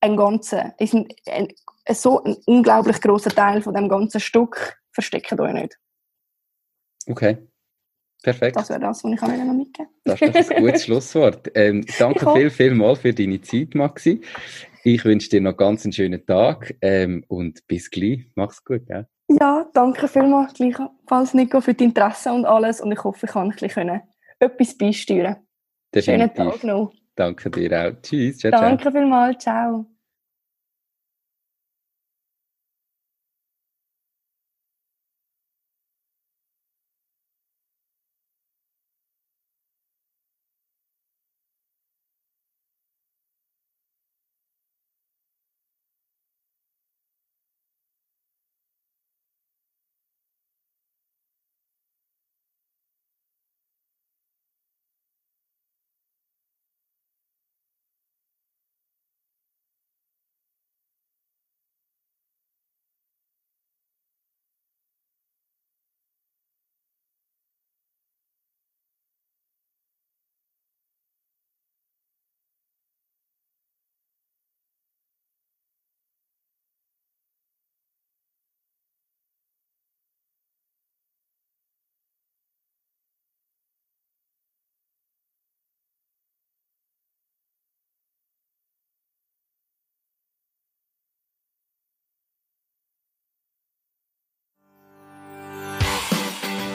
ein ganzer, ist ein, ein, so ein unglaublich großer Teil von dem ganzen Stück. Versteckt euch nicht. Okay. Perfekt. Das wäre das, was ich noch mitgeben. Das ist ein gutes (laughs) Schlusswort. Ähm, danke viel, viel mal für deine Zeit, Maxi. Ich wünsche dir noch ganz einen schönen Tag ähm, und bis gleich. Mach's gut, gell? Ja, danke vielmals gleichfalls, Nico, für dein Interesse und alles. Und ich hoffe, ich kann ein bisschen etwas beisteuern. Schönen Tag noch. Danke dir auch. Tschüss. Ciao, danke vielmals. Ciao.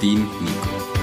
Dein Nico.